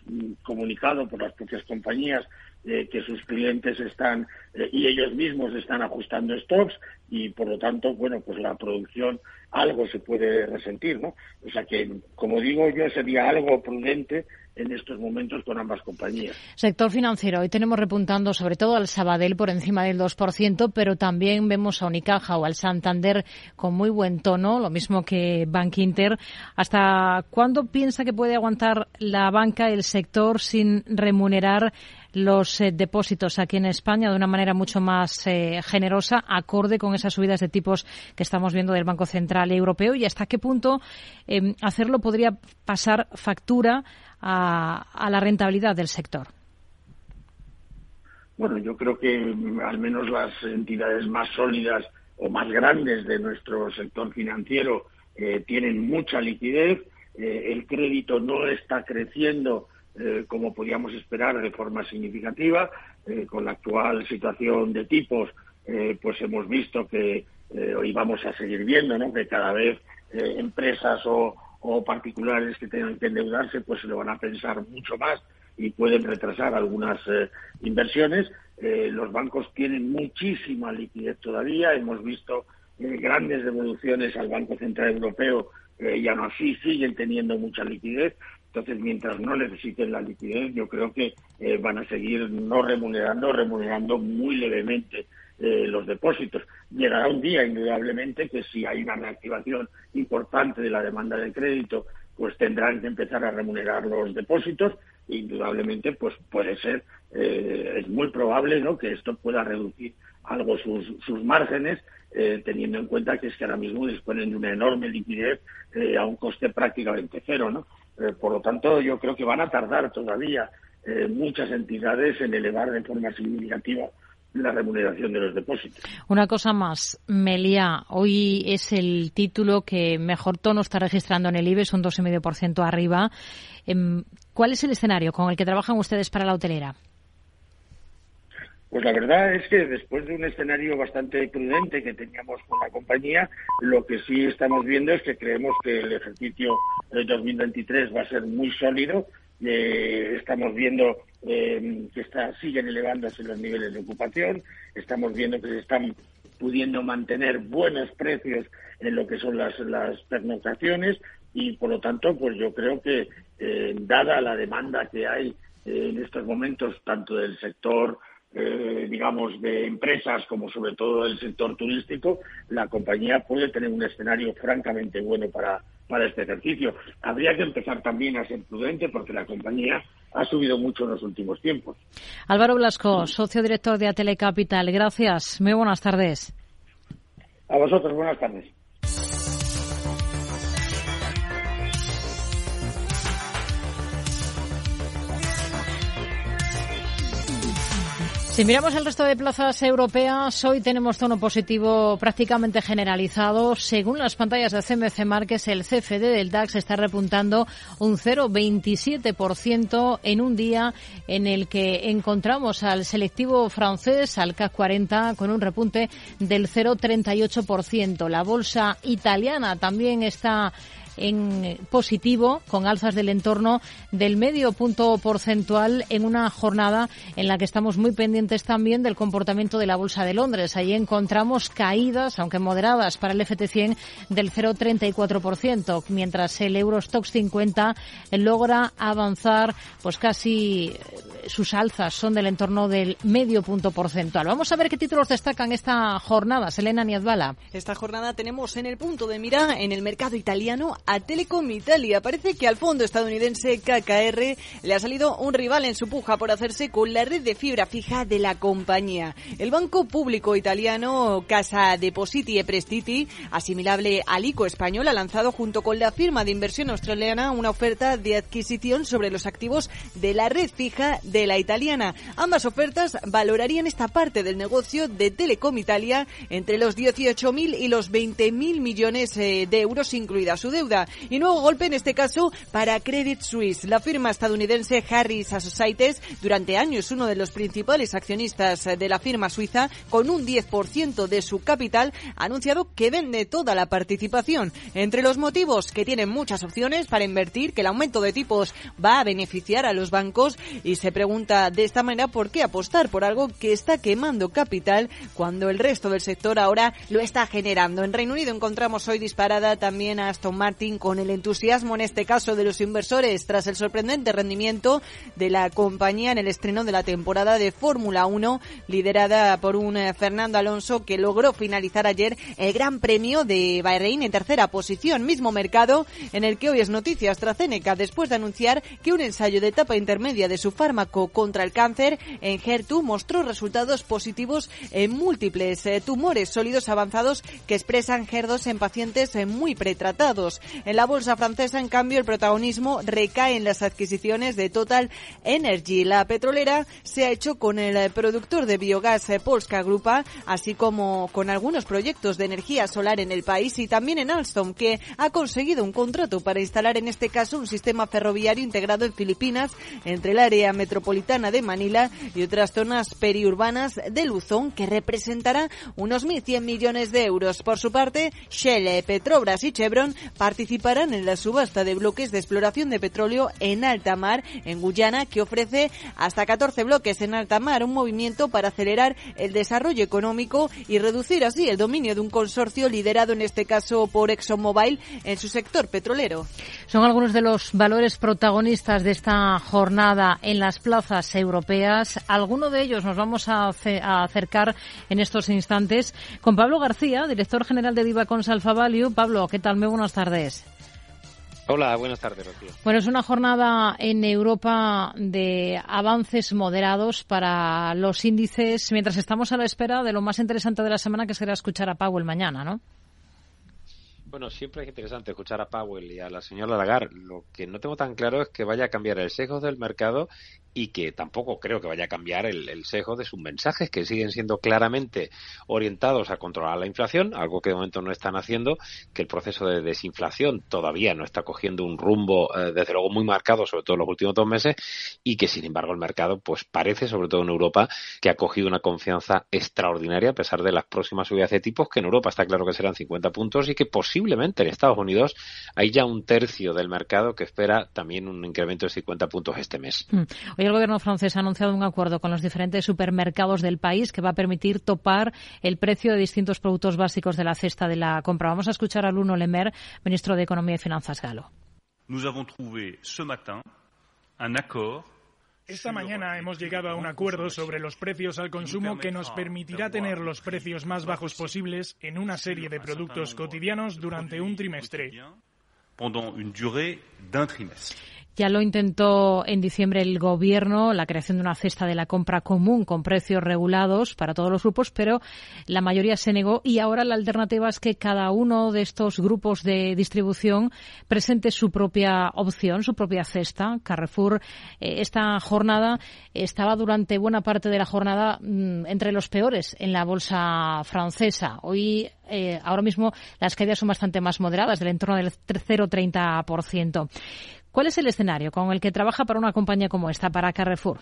comunicado por las propias compañías eh, que sus clientes están eh, y ellos mismos están ajustando stocks y por lo tanto, bueno, pues la producción algo se puede resentir, ¿no? O sea que, como digo yo, sería algo prudente en estos momentos con ambas compañías. Sector financiero. Hoy tenemos repuntando sobre todo al Sabadell por encima del 2%, pero también vemos a Unicaja o al Santander con muy buen tono, lo mismo que Bank Inter. ¿Hasta cuándo piensa que puede aguantar la banca, el sector, sin remunerar los eh, depósitos aquí en España de una manera mucho más eh, generosa, acorde con esas subidas de tipos que estamos viendo del Banco Central Europeo y hasta qué punto em, hacerlo podría pasar factura a, la rentabilidad del sector. Bueno, yo creo que mm, al menos las entidades más sólidas o más grandes de nuestro sector financiero eh, tienen mucha liquidez, el crédito no está creciendo eh, como podíamos esperar, de forma significativa. Eh, con la actual situación de tipos, eh, pues hemos visto que hoy vamos a seguir viendo que cada vez empresas o, particulares que tengan que endeudarse, pues se lo van a pensar mucho más y pueden retrasar algunas inversiones. Los bancos tienen muchísima liquidez todavía. Hemos visto grandes devoluciones al Banco Central Europeo y aún así siguen teniendo mucha liquidez. Entonces, mientras no necesiten la liquidez, yo creo que van a seguir no remunerando, remunerando muy levemente los depósitos. Llegará un día, indudablemente, que si hay una reactivación importante de la demanda de crédito, pues tendrán que empezar a remunerar los depósitos indudablemente pues puede ser, eh, es muy probable ¿no? que esto pueda reducir algo sus, sus márgenes, eh, teniendo en cuenta que es que ahora mismo disponen de una enorme liquidez eh, a un coste prácticamente cero. ¿no? Por lo tanto, yo creo que van a tardar todavía muchas entidades en elevar de forma significativa la remuneración de los depósitos. Una cosa más, Melia, hoy es el título que mejor tono está registrando en el IBEX, un 2,5% arriba. Em, ¿Cuál es el escenario con el que trabajan ustedes para la hotelera? Pues la verdad es que después de un escenario bastante prudente que teníamos con la compañía, lo que sí estamos viendo es que creemos que el ejercicio de 2023 va a ser muy sólido. Eh, estamos viendo eh, que está, siguen elevándose los niveles de ocupación, estamos viendo que se están pudiendo mantener buenos precios en lo que son las, las pernoctaciones y por lo tanto pues yo creo que eh, dada la demanda que hay eh, en estos momentos tanto del sector eh, digamos de empresas como sobre todo del sector turístico la compañía puede tener un escenario francamente bueno para para este ejercicio. Habría que empezar también a ser prudente porque la compañía ha subido mucho en los últimos tiempos. Álvaro Blasco socio director de Atelecapital gracias. Muy buenas tardes. A vosotros buenas tardes Si miramos el resto de plazas europeas, hoy tenemos tono positivo prácticamente generalizado. Según las pantallas de CMC Markets, el CFD del DAX está repuntando un 0,27% en un día en el que encontramos al selectivo francés, al CAC 40, con un repunte del 0,38%. La bolsa italiana también está en positivo, con alzas del entorno del medio punto porcentual en una jornada en la que estamos muy pendientes también del comportamiento de la Bolsa de Londres. Ahí encontramos caídas, aunque moderadas, para el FT100 del 0,34%, mientras el Eurostox 50 logra avanzar pues casi sus alzas son del entorno del medio punto porcentual. Vamos a ver qué títulos destacan esta jornada. Selena Niazbala. Esta jornada tenemos en el punto de mira en el mercado italiano a Telecom Italia. Parece que al fondo estadounidense KKR le ha salido un rival en su puja por hacerse con la red de fibra fija de la compañía. El banco público italiano Casa Depositi e Prestiti, asimilable al ICO español, ha lanzado junto con la firma de inversión australiana una oferta de adquisición sobre los activos de la red fija de la italiana. Ambas ofertas valorarían esta parte del negocio de Telecom Italia entre los 18.000 y los 20.000 millones eh, de euros, incluida su deuda. Y nuevo golpe en este caso para Credit Suisse. La firma estadounidense Harris Associates, durante años uno de los principales accionistas de la firma suiza, con un 10% de su capital, ha anunciado que vende toda la participación. Entre los motivos que tienen muchas opciones para invertir, que el aumento de tipos va a beneficiar a los bancos y se pregunta de esta manera por qué apostar por algo que está quemando capital cuando el resto del sector ahora lo está generando. En Reino Unido encontramos hoy disparada también a Aston Martin con el entusiasmo en este caso de los inversores tras el sorprendente rendimiento de la compañía en el estreno de la temporada de Fórmula 1 liderada por un eh, Fernando Alonso que logró finalizar ayer el Gran Premio de Bahrein en tercera posición, mismo mercado en el que hoy es noticia AstraZeneca después de anunciar que un ensayo de etapa intermedia de su fármaco contra el cáncer en HER2 mostró resultados positivos en múltiples eh, tumores sólidos avanzados que expresan HER2 en pacientes eh, muy pretratados. En la bolsa francesa, en cambio, el protagonismo recae en las adquisiciones de Total Energy. La petrolera se ha hecho con el eh, productor de biogás Polska Grupa, así como con algunos proyectos de energía solar en el país y también en Alstom, que ha conseguido un contrato para instalar en este caso un sistema ferroviario integrado en Filipinas entre el área metropolitana de Manila y otras zonas periurbanas de Luzón, que representará unos 1.100 millones de euros. Por su parte, Shell, Petrobras y Chevron participarán en la subasta de bloques de exploración de petróleo en alta mar en Guyana, que ofrece hasta 14 bloques en alta mar, un movimiento para acelerar el desarrollo económico y reducir así el dominio de un consorcio liderado en este caso por ExxonMobil en su sector petrolero. Son algunos de los valores protagonistas de esta jornada en las plazas europeas. Alguno de ellos nos vamos a, acercar en estos instantes con Pablo García, director general de Diva Alfa Value. Pablo, ¿qué tal? Muy buenas tardes. Hola, buenas tardes, Rocío. Bueno, es una jornada en Europa de avances moderados para los índices, mientras estamos a la espera de lo más interesante de la semana, que será escuchar a Powell mañana, ¿no? Bueno, siempre es interesante escuchar a Powell y a la señora Lagarde. Lo que no tengo tan claro es que vaya a cambiar el sesgo del mercado y que tampoco creo que vaya a cambiar el, el, sesgo de sus mensajes, que siguen siendo claramente orientados a controlar la inflación, algo que de momento no están haciendo, que el proceso de desinflación todavía no está cogiendo un rumbo, eh, desde luego, muy marcado, sobre todo en los últimos dos meses, y que, sin embargo, el mercado, pues parece, sobre todo en Europa, que ha cogido una confianza extraordinaria a pesar de las próximas subidas de tipos, que en Europa está claro que serán 50 puntos y que posiblemente en Estados Unidos hay ya un tercio del mercado que espera también un incremento de 50 puntos este mes. Mm. Hoy el gobierno francés ha anunciado un acuerdo con los diferentes supermercados del país que va a permitir topar el precio de distintos productos básicos de la cesta de la compra. Vamos a escuchar a Luno Lemer, ministro de Economía y Finanzas galo. Nous avons trouvé ce matin un accord esta mañana hemos llegado a un acuerdo sobre los precios al consumo que nos permitirá tener los precios más bajos posibles en una serie de productos cotidianos durante un trimestre. Ya lo intentó en diciembre el Gobierno, la creación de una cesta de la compra común con precios regulados para todos los grupos, pero la mayoría se negó y ahora la alternativa es que cada uno de estos grupos de distribución presente su propia opción, su propia cesta. Carrefour, eh, esta jornada estaba durante buena parte de la jornada mm, entre los peores en la bolsa francesa. Hoy eh, ahora mismo las caídas son bastante más moderadas, del entorno del 0,30%. ¿Cuál es el escenario con el que trabaja para una compañía como esta, para Carrefour?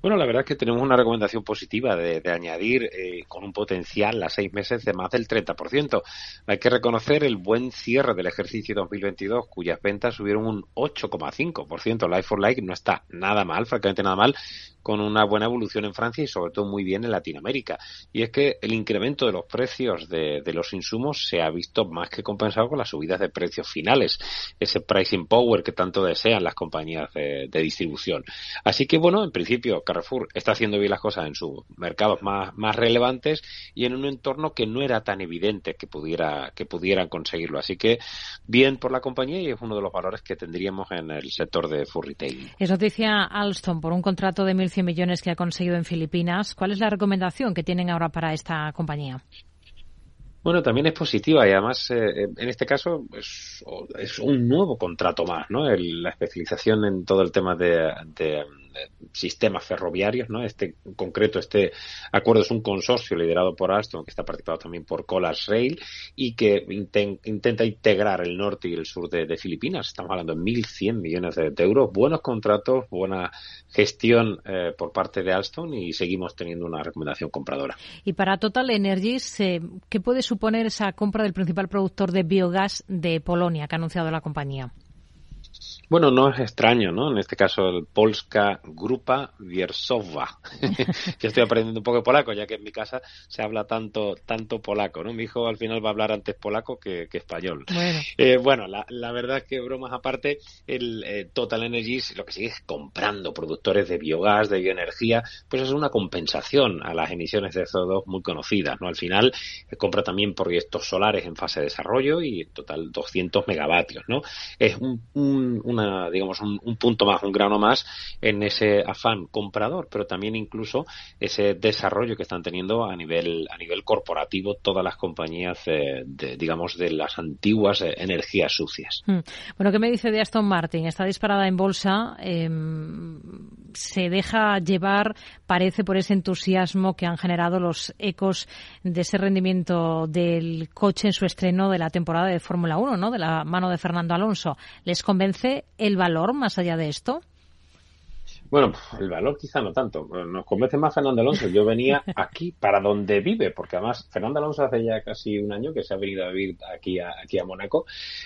Bueno, la verdad es que tenemos una recomendación positiva de, añadir eh, con un potencial a seis meses de más del 30%. Hay que reconocer el buen cierre del ejercicio 2022, cuyas ventas subieron un 8,5%. Life for Like no está nada mal, francamente nada mal, con una buena evolución en Francia y sobre todo muy bien en Latinoamérica. Y es que el incremento de los precios de, los insumos se ha visto más que compensado con las subidas de precios finales, ese pricing power que tanto desean las compañías de, distribución. Así que bueno, en principio Carrefour está haciendo bien las cosas en sus mercados más, más relevantes y en un entorno que no era tan evidente que pudiera que pudieran conseguirlo. Así que bien por la compañía y es uno de los valores que tendríamos en el sector de food retail. Es noticia Alstom por un contrato de 1.100 millones que ha conseguido en Filipinas. ¿Cuál es la recomendación que tienen ahora para esta compañía? Bueno, también es positiva y además eh, en este caso es, un nuevo contrato más, ¿no? la especialización en todo el tema de sistemas ferroviarios, ¿no? Este, en concreto, este acuerdo es un consorcio liderado por Alstom, que está participado también por Colas Rail, y que intenta integrar el norte y el sur de, Filipinas. Estamos hablando de 1.100 millones de, euros, buenos contratos, buena gestión eh, por parte de Alstom y seguimos teniendo una recomendación compradora. Y para Total Energies, eh, ¿qué puede suponer esa compra del principal productor de biogás de Polonia que ha anunciado la compañía? Bueno, no es extraño, ¿no? En este caso, el Polska Grupa Wiersowa. Yo estoy aprendiendo un poco de polaco, ya que en mi casa se habla tanto tanto polaco, ¿no? Mi hijo al final va a hablar antes polaco que, español. Bueno, eh, bueno la, la, verdad es que, bromas aparte, el eh, Total Energies lo que sigue es comprando productores de biogás, de bioenergía, pues es una compensación a las emisiones de CO2 muy conocidas, ¿no? Al final, eh, compra también proyectos solares en fase de desarrollo y en total 200 megavatios, ¿no? Es un, un digamos, un, punto más, un grano más en ese afán comprador, pero también incluso ese desarrollo que están teniendo a nivel, a nivel corporativo todas las compañías, de, digamos, de las antiguas eh, energías sucias. Hmm. Bueno, ¿qué me dice de Aston Martin? Está disparada en bolsa, em, se deja llevar, parece, por ese entusiasmo que han generado los ecos de ese rendimiento del coche en su estreno de la temporada de Fórmula 1, ¿no? De la mano de Fernando Alonso. ¿Les convence el valor más allá de esto? Bueno, el valor quizá no tanto. Nos convence más Fernando Alonso. Yo venía aquí para donde vive, porque además Fernando Alonso hace ya casi un año que se ha venido a vivir aquí a, aquí a Mónaco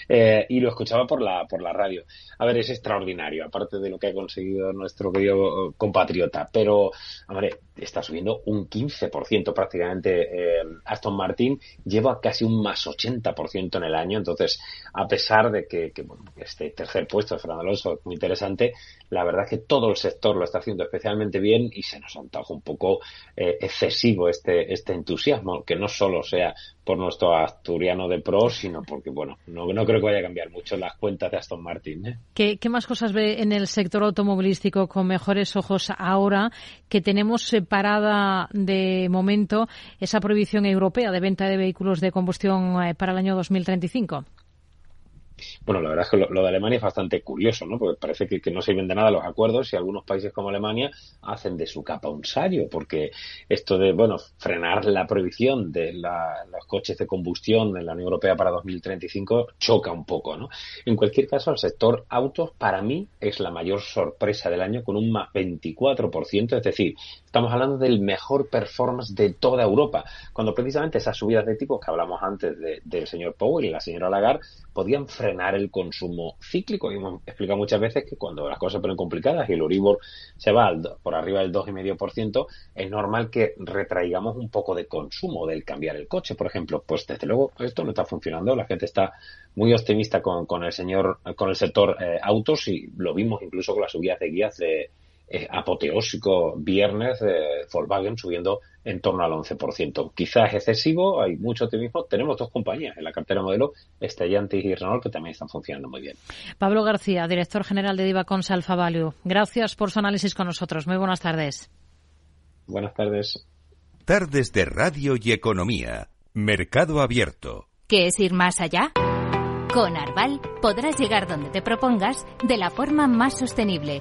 eh, y lo escuchaba por la, por la radio. A ver, es extraordinario, aparte de lo que ha conseguido nuestro querido compatriota. Pero, hombre, está subiendo un 15% prácticamente. Eh, Aston Martin lleva casi un más 80% en el año. Entonces, a pesar de que, que bueno, este tercer puesto de Fernando Alonso es muy interesante, la verdad es que todo el sector lo está haciendo especialmente bien y se nos antoja un poco eh, excesivo este, este entusiasmo, que no solo sea por nuestro asturiano de pro, sino porque, bueno, no, no creo que vaya a cambiar mucho las cuentas de Aston Martin. ¿eh? ¿Qué, ¿Qué, más cosas ve en el sector automovilístico con mejores ojos ahora que tenemos separada de momento esa prohibición europea de venta de vehículos de combustión eh, para el año 2035? Bueno, la verdad es que lo, de Alemania es bastante curioso, ¿no? Porque parece que, no sirven de nada los acuerdos y algunos países como Alemania hacen de su capa un sario, porque esto de, bueno, frenar la prohibición de la, los coches de combustión en la Unión Europea para 2035 choca un poco, ¿no? En cualquier caso, el sector autos para mí es la mayor sorpresa del año con un más 24%, es decir, estamos hablando del mejor performance de toda Europa, cuando precisamente esas subidas de tipos que hablamos antes de, del señor Powell y la señora Lagarde podían frenar el consumo cíclico. Y hemos explicado muchas veces que cuando las cosas se ponen complicadas y el Euribor se va al, por arriba del 2,5%, es normal que retraigamos un poco de consumo del cambiar el coche, por ejemplo. Pues desde luego esto no está funcionando. La gente está muy optimista con, con el señor, con el sector eh, autos y lo vimos incluso con las subidas de guías de eh, apoteósico viernes de Volkswagen subiendo en torno al 11%. Quizás excesivo, hay mucho optimismo. Tenemos dos compañías en la cartera modelo, Stellantis y Renault, que también están funcionando muy bien. Pablo García, director general de Divacons Alfa Value. Gracias por su análisis con nosotros. Muy buenas tardes. Buenas tardes. Tardes de Radio y Economía. Mercado Abierto. ¿Qué es ir más allá? Con Arval podrás llegar donde te propongas de la forma más sostenible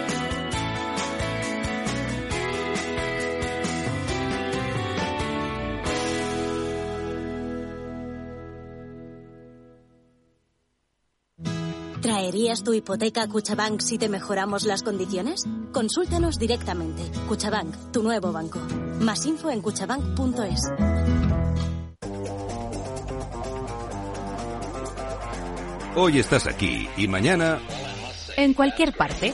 ¿Traerías tu hipoteca a Cuchabank si te mejoramos las condiciones? Consúltanos directamente. Cuchabank, tu nuevo banco. Más info en cuchabank.es. Hoy estás aquí y mañana... En cualquier parte.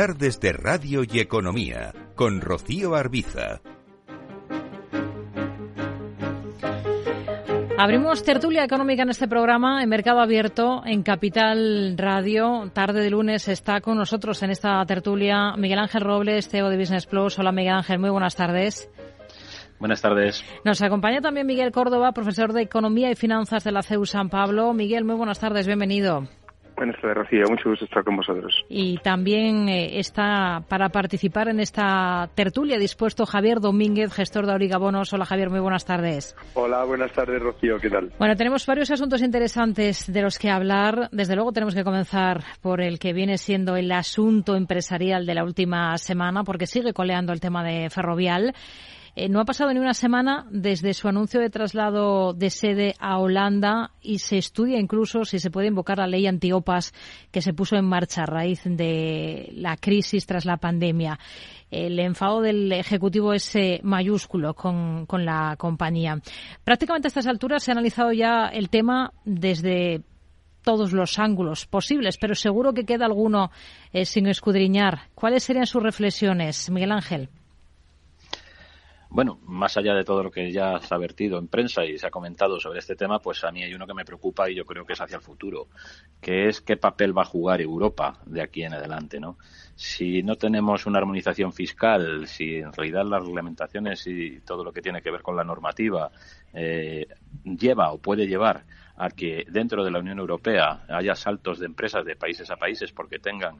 Tardes de Radio y Economía con Rocío Arbiza. Abrimos tertulia económica en este programa en Mercado Abierto en Capital Radio. Tarde de lunes está con nosotros en esta tertulia Miguel Ángel Robles, CEO de Business Plus. Hola Miguel Ángel, muy buenas tardes. Buenas tardes. Nos acompaña también Miguel Córdoba, profesor de Economía y Finanzas de la CEU San Pablo. Miguel, muy buenas tardes, bienvenido. Buenas tardes, Rocío. Mucho gusto estar con vosotros. Y también eh, está para participar en esta tertulia dispuesto Javier Domínguez, gestor de Aurigabonos. Hola, Javier. Muy buenas tardes. Hola, buenas tardes, Rocío. ¿Qué tal? Bueno, tenemos varios asuntos interesantes de los que hablar. Desde luego tenemos que comenzar por el que viene siendo el asunto empresarial de la última semana, porque sigue coleando el tema de Ferrovial. Eh, no ha pasado ni una semana desde su anuncio de traslado de sede a Holanda y se estudia incluso si se puede invocar la ley antiopas que se puso en marcha a raíz de la crisis tras la pandemia. El enfado del Ejecutivo es eh, mayúsculo con, la compañía. Prácticamente a estas alturas se ha analizado ya el tema desde todos los ángulos posibles, pero seguro que queda alguno eh, sin escudriñar. ¿Cuáles serían sus reflexiones, Miguel Ángel? Bueno, más allá de todo lo que ya se ha vertido en prensa y se ha comentado sobre este tema, pues a mí hay uno que me preocupa y yo creo que es hacia el futuro, que es qué papel va a jugar Europa de aquí en adelante, ¿no? Si no tenemos una armonización fiscal, si en realidad las reglamentaciones y todo lo que tiene que ver con la normativa eh, lleva o puede llevar a que dentro de la Unión Europea haya saltos de empresas de países a países porque tengan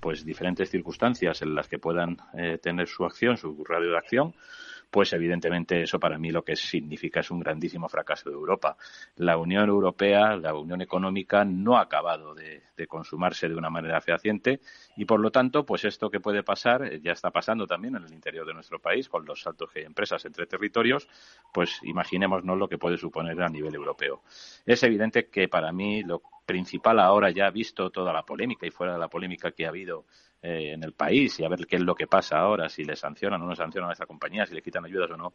pues diferentes circunstancias en las que puedan eh, tener su acción, su radio de acción, pues evidentemente eso para mí lo que significa es un grandísimo fracaso de Europa. La Unión Europea, la Unión Económica, no ha acabado de, consumarse de una manera fehaciente y, por lo tanto, pues esto que puede pasar, eh, ya está pasando también en el interior de nuestro país con los saltos que hay empresas entre territorios, pues imaginémonos lo que puede suponer a nivel europeo. Es evidente que para mí lo principal ahora, ya visto toda la polémica y fuera de la polémica que ha habido eh, en el país y a ver qué es lo que pasa ahora, si le sancionan o no sancionan a esta compañía, si le quitan ayudas o no.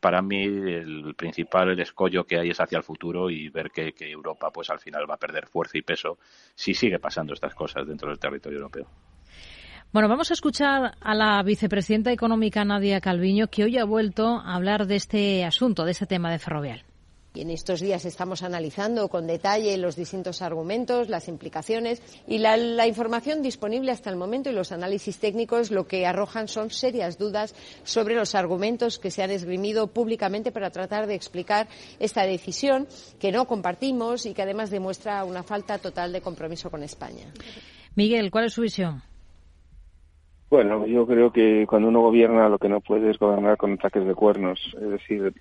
Para mí el principal el escollo que hay es hacia el futuro y ver que, que Europa pues al final va a perder fuerza y peso si sigue pasando estas cosas dentro del territorio europeo. Bueno, vamos a escuchar a la vicepresidenta económica Nadia Calviño, que hoy ha vuelto a hablar de este asunto, de este tema de Ferrovial. Y en estos días estamos analizando con detalle los distintos argumentos, las implicaciones y la, información disponible hasta el momento y los análisis técnicos lo que arrojan son serias dudas sobre los argumentos que se han esgrimido públicamente para tratar de explicar esta decisión que no compartimos y que además demuestra una falta total de compromiso con España. Miguel, ¿cuál es su visión? Bueno, yo creo que cuando uno gobierna lo que no puede es gobernar con ataques de cuernos. Es decir,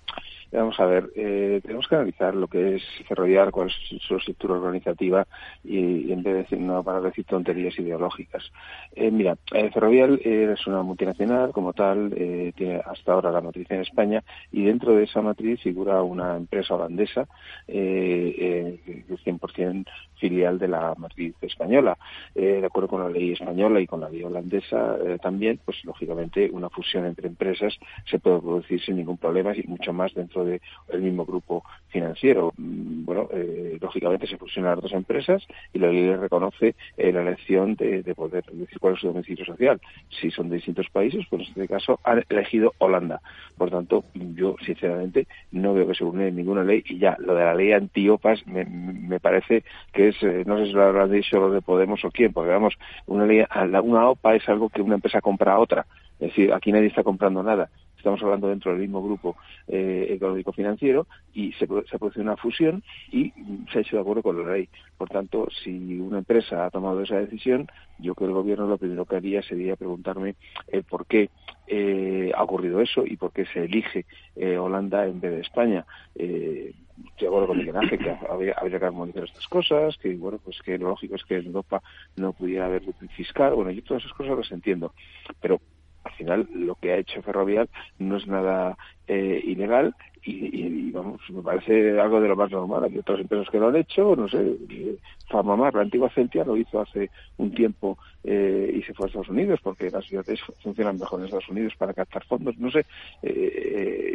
Vamos a ver, eh, tenemos que analizar lo que es Ferrovial, cuál es su estructura organizativa y, en vez de decir, no, para decir tonterías ideológicas. Eh, mira, eh, Ferrovial es una multinacional como tal, tiene hasta ahora la matriz en España y dentro de esa matriz figura una empresa holandesa, eh, 100% filial de la matriz española. de acuerdo con la ley española y con la ley holandesa también, pues lógicamente una fusión entre empresas se puede producir sin ningún problema y mucho más dentro del mismo grupo financiero. Mm, bueno, eh, lógicamente se fusionan las dos empresas y la ley reconoce eh, la elección de, poder decir cuál es su domicilio social. Si son de distintos países, pues en este caso han elegido Holanda. Por tanto, yo sinceramente no veo que se une ninguna ley y ya lo de la ley antiopas me, me parece que es, eh, no sé si lo habrán dicho los de Podemos o quién, porque vamos, una ley, una OPA es algo que una empresa compra a otra. Es decir, aquí nadie está comprando nada estamos hablando dentro del mismo grupo eh, económico-financiero y se, se produce una fusión y se ha hecho de acuerdo con la ley. Por tanto, si una empresa ha tomado esa decisión, yo creo que el gobierno lo primero que haría sería preguntarme el por qué eh, ha ocurrido eso y por qué se elige eh, Holanda en vez de España. Eh, de acuerdo con Miguel Ángel, que habría, habría, que armonizar estas cosas, que bueno, pues que lo lógico es que en Europa no pudiera haber fiscal, bueno, yo todas esas cosas las entiendo, pero al final lo que ha hecho Ferrovial no es nada eh, ilegal y, vamos, me parece algo de lo más normal. Hay otras empresas que lo han hecho, no sé, eh, Farmamar, la antigua Celtia, lo hizo hace un tiempo eh, y se fue a Estados Unidos porque las ciudades funcionan mejor en Estados Unidos para captar fondos, no sé,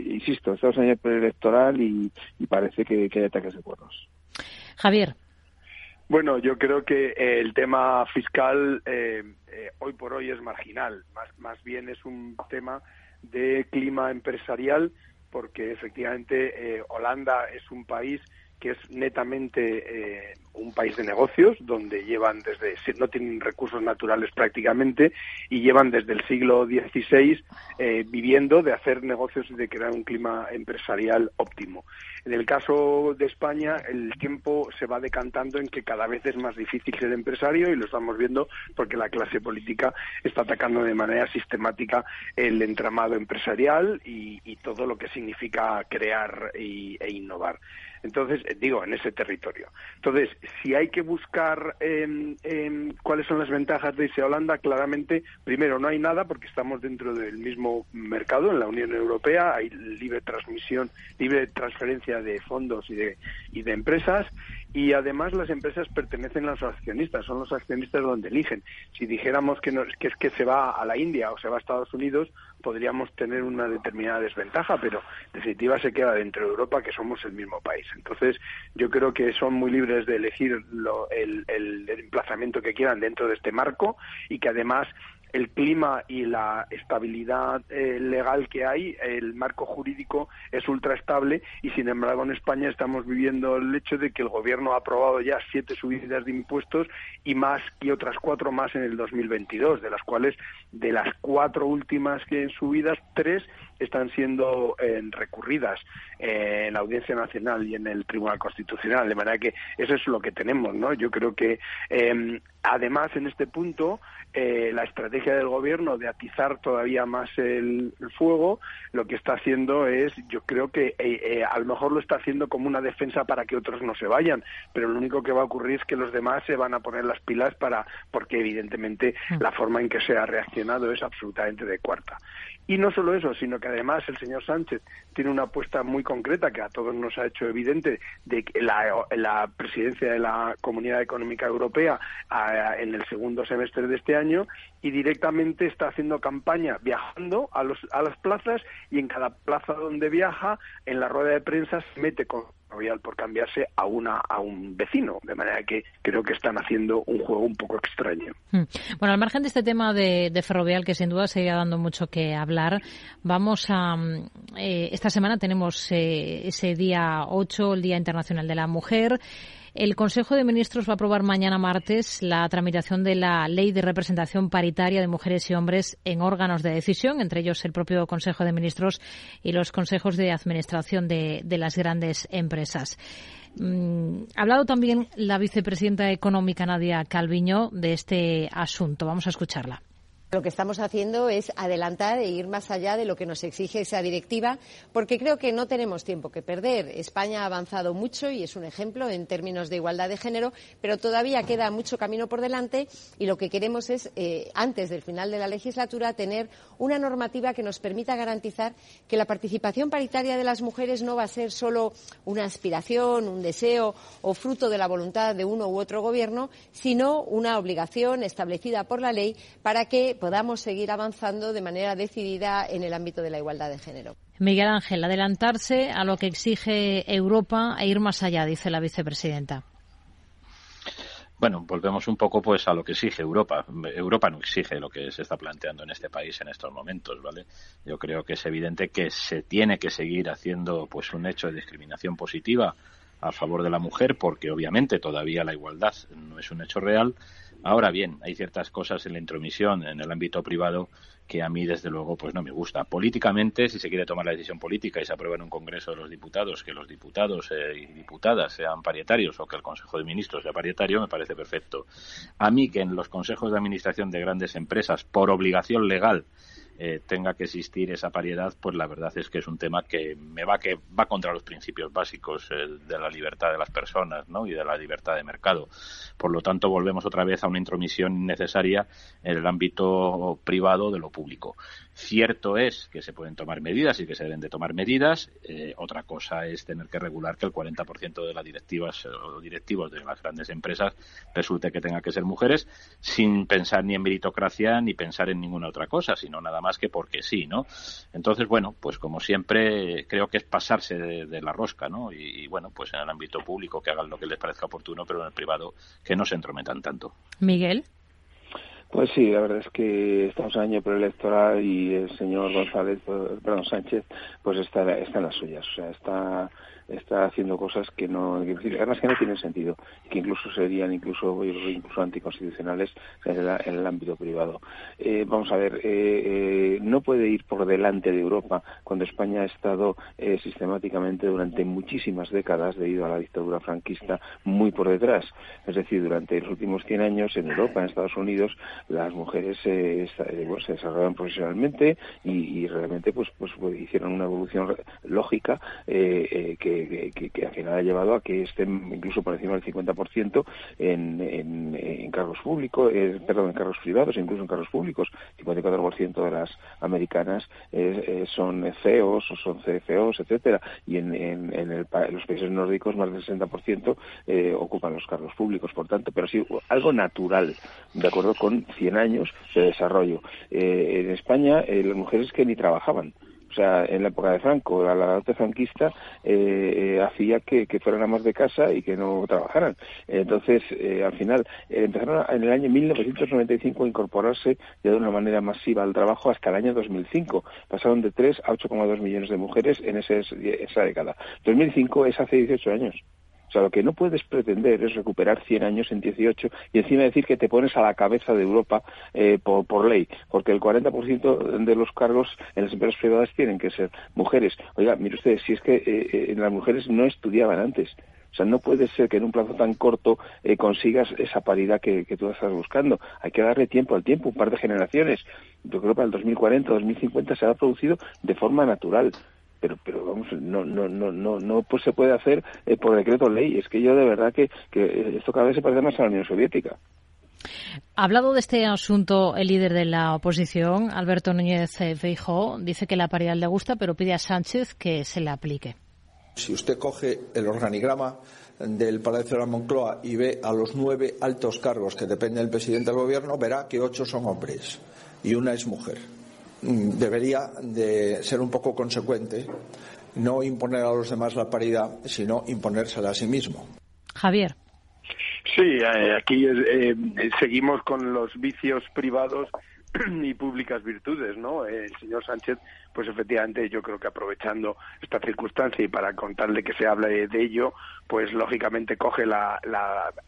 insisto, estamos en año preelectoral y, y parece que hay ataques de cuernos. Javier. Bueno, yo creo que el tema fiscal eh, eh, hoy por hoy es marginal, más, más bien es un tema de clima empresarial, porque efectivamente eh, Holanda es un país que es netamente eh, un país de negocios, donde llevan desde, no tienen recursos naturales prácticamente, y llevan desde el siglo XVI eh, viviendo de hacer negocios y de crear un clima empresarial óptimo. En el caso de España, el tiempo se va decantando en que cada vez es más difícil ser empresario y lo estamos viendo porque la clase política está atacando de manera sistemática el entramado empresarial y, todo lo que significa crear e innovar. Entonces, eh, digo, en ese territorio. Entonces, si hay que buscar em, em, cuáles son las ventajas de irse a Holanda, claramente, primero, no hay nada porque estamos dentro del mismo mercado en la Unión Europea, hay libre transmisión, libre transferencia de fondos y de, y de empresas y además las empresas pertenecen a los accionistas, son los accionistas donde eligen. Si dijéramos que, que es que se va a la India o se va a Estados Unidos, podríamos tener una determinada desventaja, pero en definitiva se queda dentro de Europa, que somos el mismo país. Entonces, yo creo que son muy libres de elegir el, el emplazamiento que quieran dentro de este marco y que además el clima y la estabilidad eh, legal que hay, el marco jurídico es ultra estable y sin embargo en España estamos viviendo el hecho de que el gobierno ha aprobado ya siete subidas de impuestos y más y otras cuatro más en el 2022, de las cuales de las cuatro últimas que subidas tres están siendo eh, recurridas eh, en la Audiencia Nacional y en el Tribunal Constitucional, de manera que eso es lo que tenemos, ¿no? Yo creo que em, además en este punto eh, la estrategia del gobierno de atizar todavía más el, fuego lo que está haciendo es, yo creo que a lo mejor lo está haciendo como una defensa para que otros no se vayan, pero lo único que va a ocurrir es que los demás se van a poner las pilas para, porque evidentemente mm. la forma en que se ha reaccionado es absolutamente de cuarta. Y no solo eso, sino que además el señor Sánchez tiene una apuesta muy concreta que a todos nos ha hecho evidente de que la, presidencia de la Comunidad Económica Europea en el segundo semestre de este año y directamente está haciendo campaña viajando a, los, a las plazas y en cada plaza donde viaja, en la rueda de prensa se mete con Ferrovial por cambiarse a una a un vecino, de manera que creo que están haciendo un juego un poco extraño. Hmm. Bueno, al margen de este tema de, Ferrovial, que sin duda seguirá dando mucho que hablar, vamos a mm, eh, esta semana tenemos eh, ese día 8, el Día Internacional de la Mujer. El Consejo de Ministros va a aprobar mañana martes la tramitación de la Ley de Representación Paritaria de Mujeres y Hombres en órganos de decisión, entre ellos el propio Consejo de Ministros y los consejos de administración de, las grandes empresas. Mm, ha hablado también la vicepresidenta económica Nadia Calviño de este asunto. Vamos a escucharla. Lo que estamos haciendo es adelantar e ir más allá de lo que nos exige esa directiva, porque creo que no tenemos tiempo que perder. España ha avanzado mucho y es un ejemplo en términos de igualdad de género, pero todavía queda mucho camino por delante y lo que queremos es, eh, antes del final de la legislatura, tener una normativa que nos permita garantizar que la participación paritaria de las mujeres no va a ser solo una aspiración, un deseo o fruto de la voluntad de uno u otro gobierno, sino una obligación establecida por la ley para que podamos seguir avanzando de manera decidida en el ámbito de la igualdad de género. Miguel Ángel, adelantarse a lo que exige Europa e ir más allá, dice la vicepresidenta. Bueno, volvemos un poco pues a lo que exige Europa. Europa no exige lo que se está planteando en este país en estos momentos, ¿vale? Yo creo que es evidente que se tiene que seguir haciendo pues un hecho de discriminación positiva a favor de la mujer porque obviamente todavía la igualdad no es un hecho real Ahora bien, hay ciertas cosas en la intromisión en el ámbito privado que a mí desde luego pues no me gusta. Políticamente, si se quiere tomar la decisión política y se aprueba en un Congreso de los Diputados que los diputados eh, y diputadas sean parietarios o que el Consejo de Ministros sea paritario, me parece perfecto. A mí que en los consejos de administración de grandes empresas, por obligación legal, eh, tenga que existir esa paridad, pues la verdad es que es un tema que me va que va contra los principios básicos eh, de la libertad de las personas, ¿no? Y de la libertad de mercado. Por lo tanto, volvemos otra vez a una intromisión necesaria en el ámbito privado de lo público. Cierto es que se pueden tomar medidas y que se deben de tomar medidas. Eh, otra cosa es tener que regular que el 40% de las directivas o directivos de las grandes empresas resulte que tengan que ser mujeres sin pensar ni en meritocracia ni pensar en ninguna otra cosa, sino nada más que porque sí, ¿no? Entonces, bueno, pues como siempre creo que es pasarse de, la rosca, ¿no? Y, y, bueno, pues en el ámbito público que hagan lo que les parezca oportuno, pero en el privado no se entrometan tanto. Miguel. Pues sí, la verdad es que estamos en año preelectoral y el señor González, perdón, Sánchez, pues está, está en las suyas. O sea, está está haciendo cosas que no, además que no tienen sentido, que incluso serían incluso, incluso anticonstitucionales en el, ámbito privado. Eh, vamos a ver, eh, eh, no puede ir por delante de Europa cuando España ha estado sistemáticamente durante muchísimas décadas, debido a la dictadura franquista, muy por detrás. Es decir, durante los últimos 100 años en Europa, en Estados Unidos, las mujeres se desarrollaron profesionalmente y, realmente pues, pues, pues, hicieron una evolución lógica que, que, al final ha llevado a que estén incluso por encima del 50% en, en, en cargos públicos, perdón, en cargos privados, incluso en cargos públicos. 54% de las americanas son CEOs o son CFOs, etcétera, y en, en, los países nórdicos más del 60% eh, ocupan los cargos públicos, por tanto, pero sí algo natural, de acuerdo con 100 años de desarrollo. Eh, en España, eh, las mujeres que ni trabajaban, o sea, en la época de Franco, la arte franquista eh, eh, hacía que, fueran amas de casa y que no trabajaran. Entonces, eh, al final, empezaron en el año 1995 a incorporarse ya de una manera masiva al trabajo hasta el año 2005. Pasaron de 3 a 8,2 millones de mujeres en ese, esa década. 2005 es hace 18 años. O sea, lo que no puedes pretender es recuperar 100 años en 18 y encima decir que te pones a la cabeza de Europa eh, por, ley, porque el 40% de los cargos en las empresas privadas tienen que ser mujeres. Oiga, mire usted, si es que eh, eh, las mujeres no estudiaban antes. O sea, no puede ser que en un plazo tan corto consigas esa paridad que, que, tú estás buscando. Hay que darle tiempo al tiempo, un par de generaciones. Yo creo que para el 2040, 2050 se ha producido de forma natural pero pero vamos no no no no no pues se puede hacer eh, por decreto ley es que yo de verdad que, que esto cada vez se parece más a la Unión Soviética ha hablado de este asunto el líder de la oposición, Alberto Núñez Feijóo. Dice que la paridad le gusta, pero pide a Sánchez que se le aplique. Si usted coge el organigrama del Palacio de la Moncloa y ve a los nueve altos cargos que dependen del presidente del Gobierno, verá que ocho son hombres y una es mujer. Debería de ser un poco consecuente, no imponer a los demás la paridad, sino imponérsela a sí mismo. Javier. Sí, eh, aquí eh, seguimos con los vicios privados y públicas virtudes, ¿no? El señor Sánchez pues efectivamente yo creo que aprovechando esta circunstancia y para contarle que se hable de ello, pues lógicamente coge la,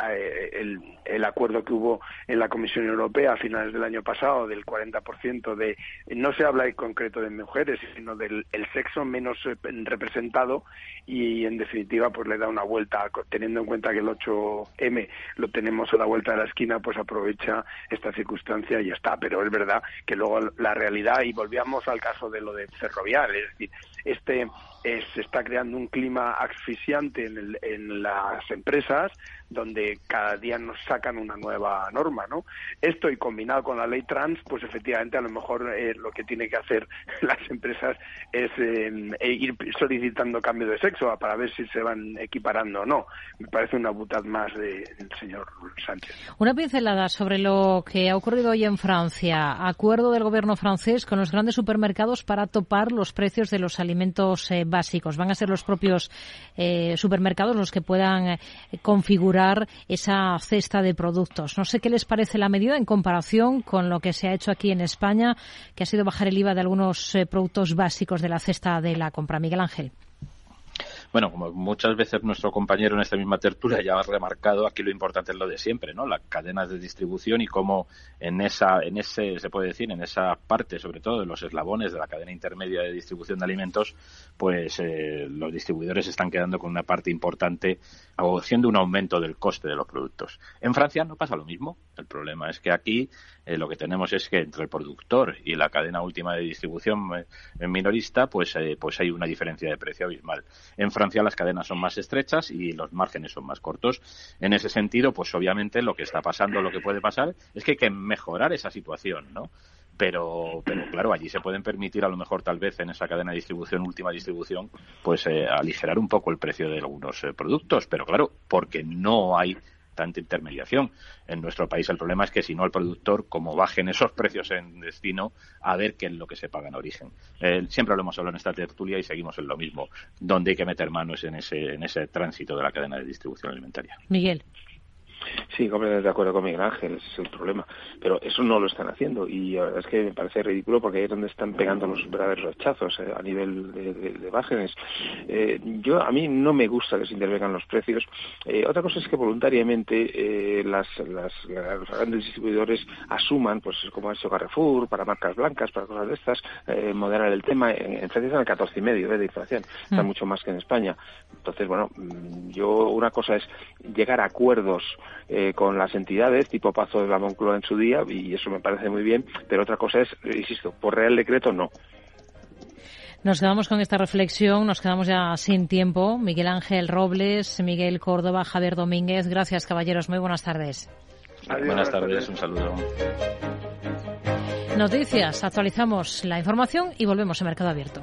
eh, el, el, acuerdo que hubo en la Comisión Europea a finales del año pasado del 40% de, no se habla en concreto de mujeres, sino del el sexo menos eh, representado y en definitiva pues le da una vuelta, teniendo en cuenta que el 8M lo tenemos a la vuelta de la esquina, pues aprovecha esta circunstancia y ya está. Pero es verdad que luego la realidad, y volvíamos al caso de lo de ferrovial, es decir, este se está creando un clima asfixiante en, en las empresas donde cada día nos sacan una nueva norma, ¿no? Esto y combinado con la ley trans, pues efectivamente a lo mejor eh, lo que tiene que hacer las empresas es em, e ir solicitando cambio de sexo para ver si se van equiparando o no. Me parece una butad más del señor Sánchez. Una pincelada sobre lo que ha ocurrido hoy en Francia. Acuerdo del gobierno francés con los grandes supermercados para topar los precios de los alimentos eh, básicos. Van a ser los propios eh, supermercados los que puedan configurar esa cesta de productos. No sé qué les parece la medida en comparación con lo que se ha hecho aquí en España, que ha sido bajar el IVA de algunos eh, productos básicos de la cesta de la compra. Miguel Ángel. Bueno, como muchas veces nuestro compañero en esta misma tertulia ya ha remarcado, aquí lo importante es lo de siempre, ¿no? Las cadenas de distribución y cómo en esa, en ese, se puede decir, en esa parte, sobre todo de los eslabones de la cadena intermedia de distribución de alimentos, pues eh, los distribuidores están quedando con una parte importante haciendo un aumento del coste de los productos. En Francia no pasa lo mismo. El problema es que aquí eh, lo que tenemos es que entre el productor y la cadena última de distribución eh, minorista, pues, pues hay una diferencia de precio abismal. En Francia las cadenas son más estrechas y los márgenes son más cortos. En ese sentido, pues obviamente lo que está pasando, lo que puede pasar, es que hay que mejorar esa situación, ¿no? pero, pero claro, allí se pueden permitir a lo mejor tal vez en esa cadena de distribución, última distribución, pues eh, aligerar un poco el precio de algunos eh, productos, pero claro, porque no hay tanta intermediación. En nuestro país el problema es que si no el productor, como bajen esos precios en destino, a ver qué es lo que se paga en origen. Eh, siempre lo hemos hablado en esta tertulia y seguimos en lo mismo. Donde hay que meter manos en ese, en ese tránsito de la cadena de distribución alimentaria. Miguel. Sí, completamente de acuerdo con Miguel Ángel, ese es el problema. Pero eso no lo están haciendo y la verdad es que me parece ridículo porque ahí es donde están pegando los verdaderos rechazos eh, a nivel de, de, de márgenes. Eh, yo, a mí no me gusta que se intervengan los precios. Eh, otra cosa es que voluntariamente eh, las, las, los grandes distribuidores asuman, pues como ha hecho Carrefour, para marcas blancas, para cosas de estas, eh, moderar el tema. En, en Francia están al 14 y medio de inflación, está Mm. mucho más que en España. Entonces, bueno, mm, yo una cosa es llegar a acuerdos eh, con las entidades, tipo Pazo de la Moncloa en su día, y eso me parece muy bien, pero otra cosa es, eh, insisto, por Real Decreto no. Nos quedamos con esta reflexión, nos quedamos ya sin tiempo. Miguel Ángel Robles, Miguel Córdoba, Javier Domínguez. Gracias, caballeros. Muy buenas tardes. Buenas tardes, un saludo. Noticias, actualizamos la información y volvemos a Mercado Abierto.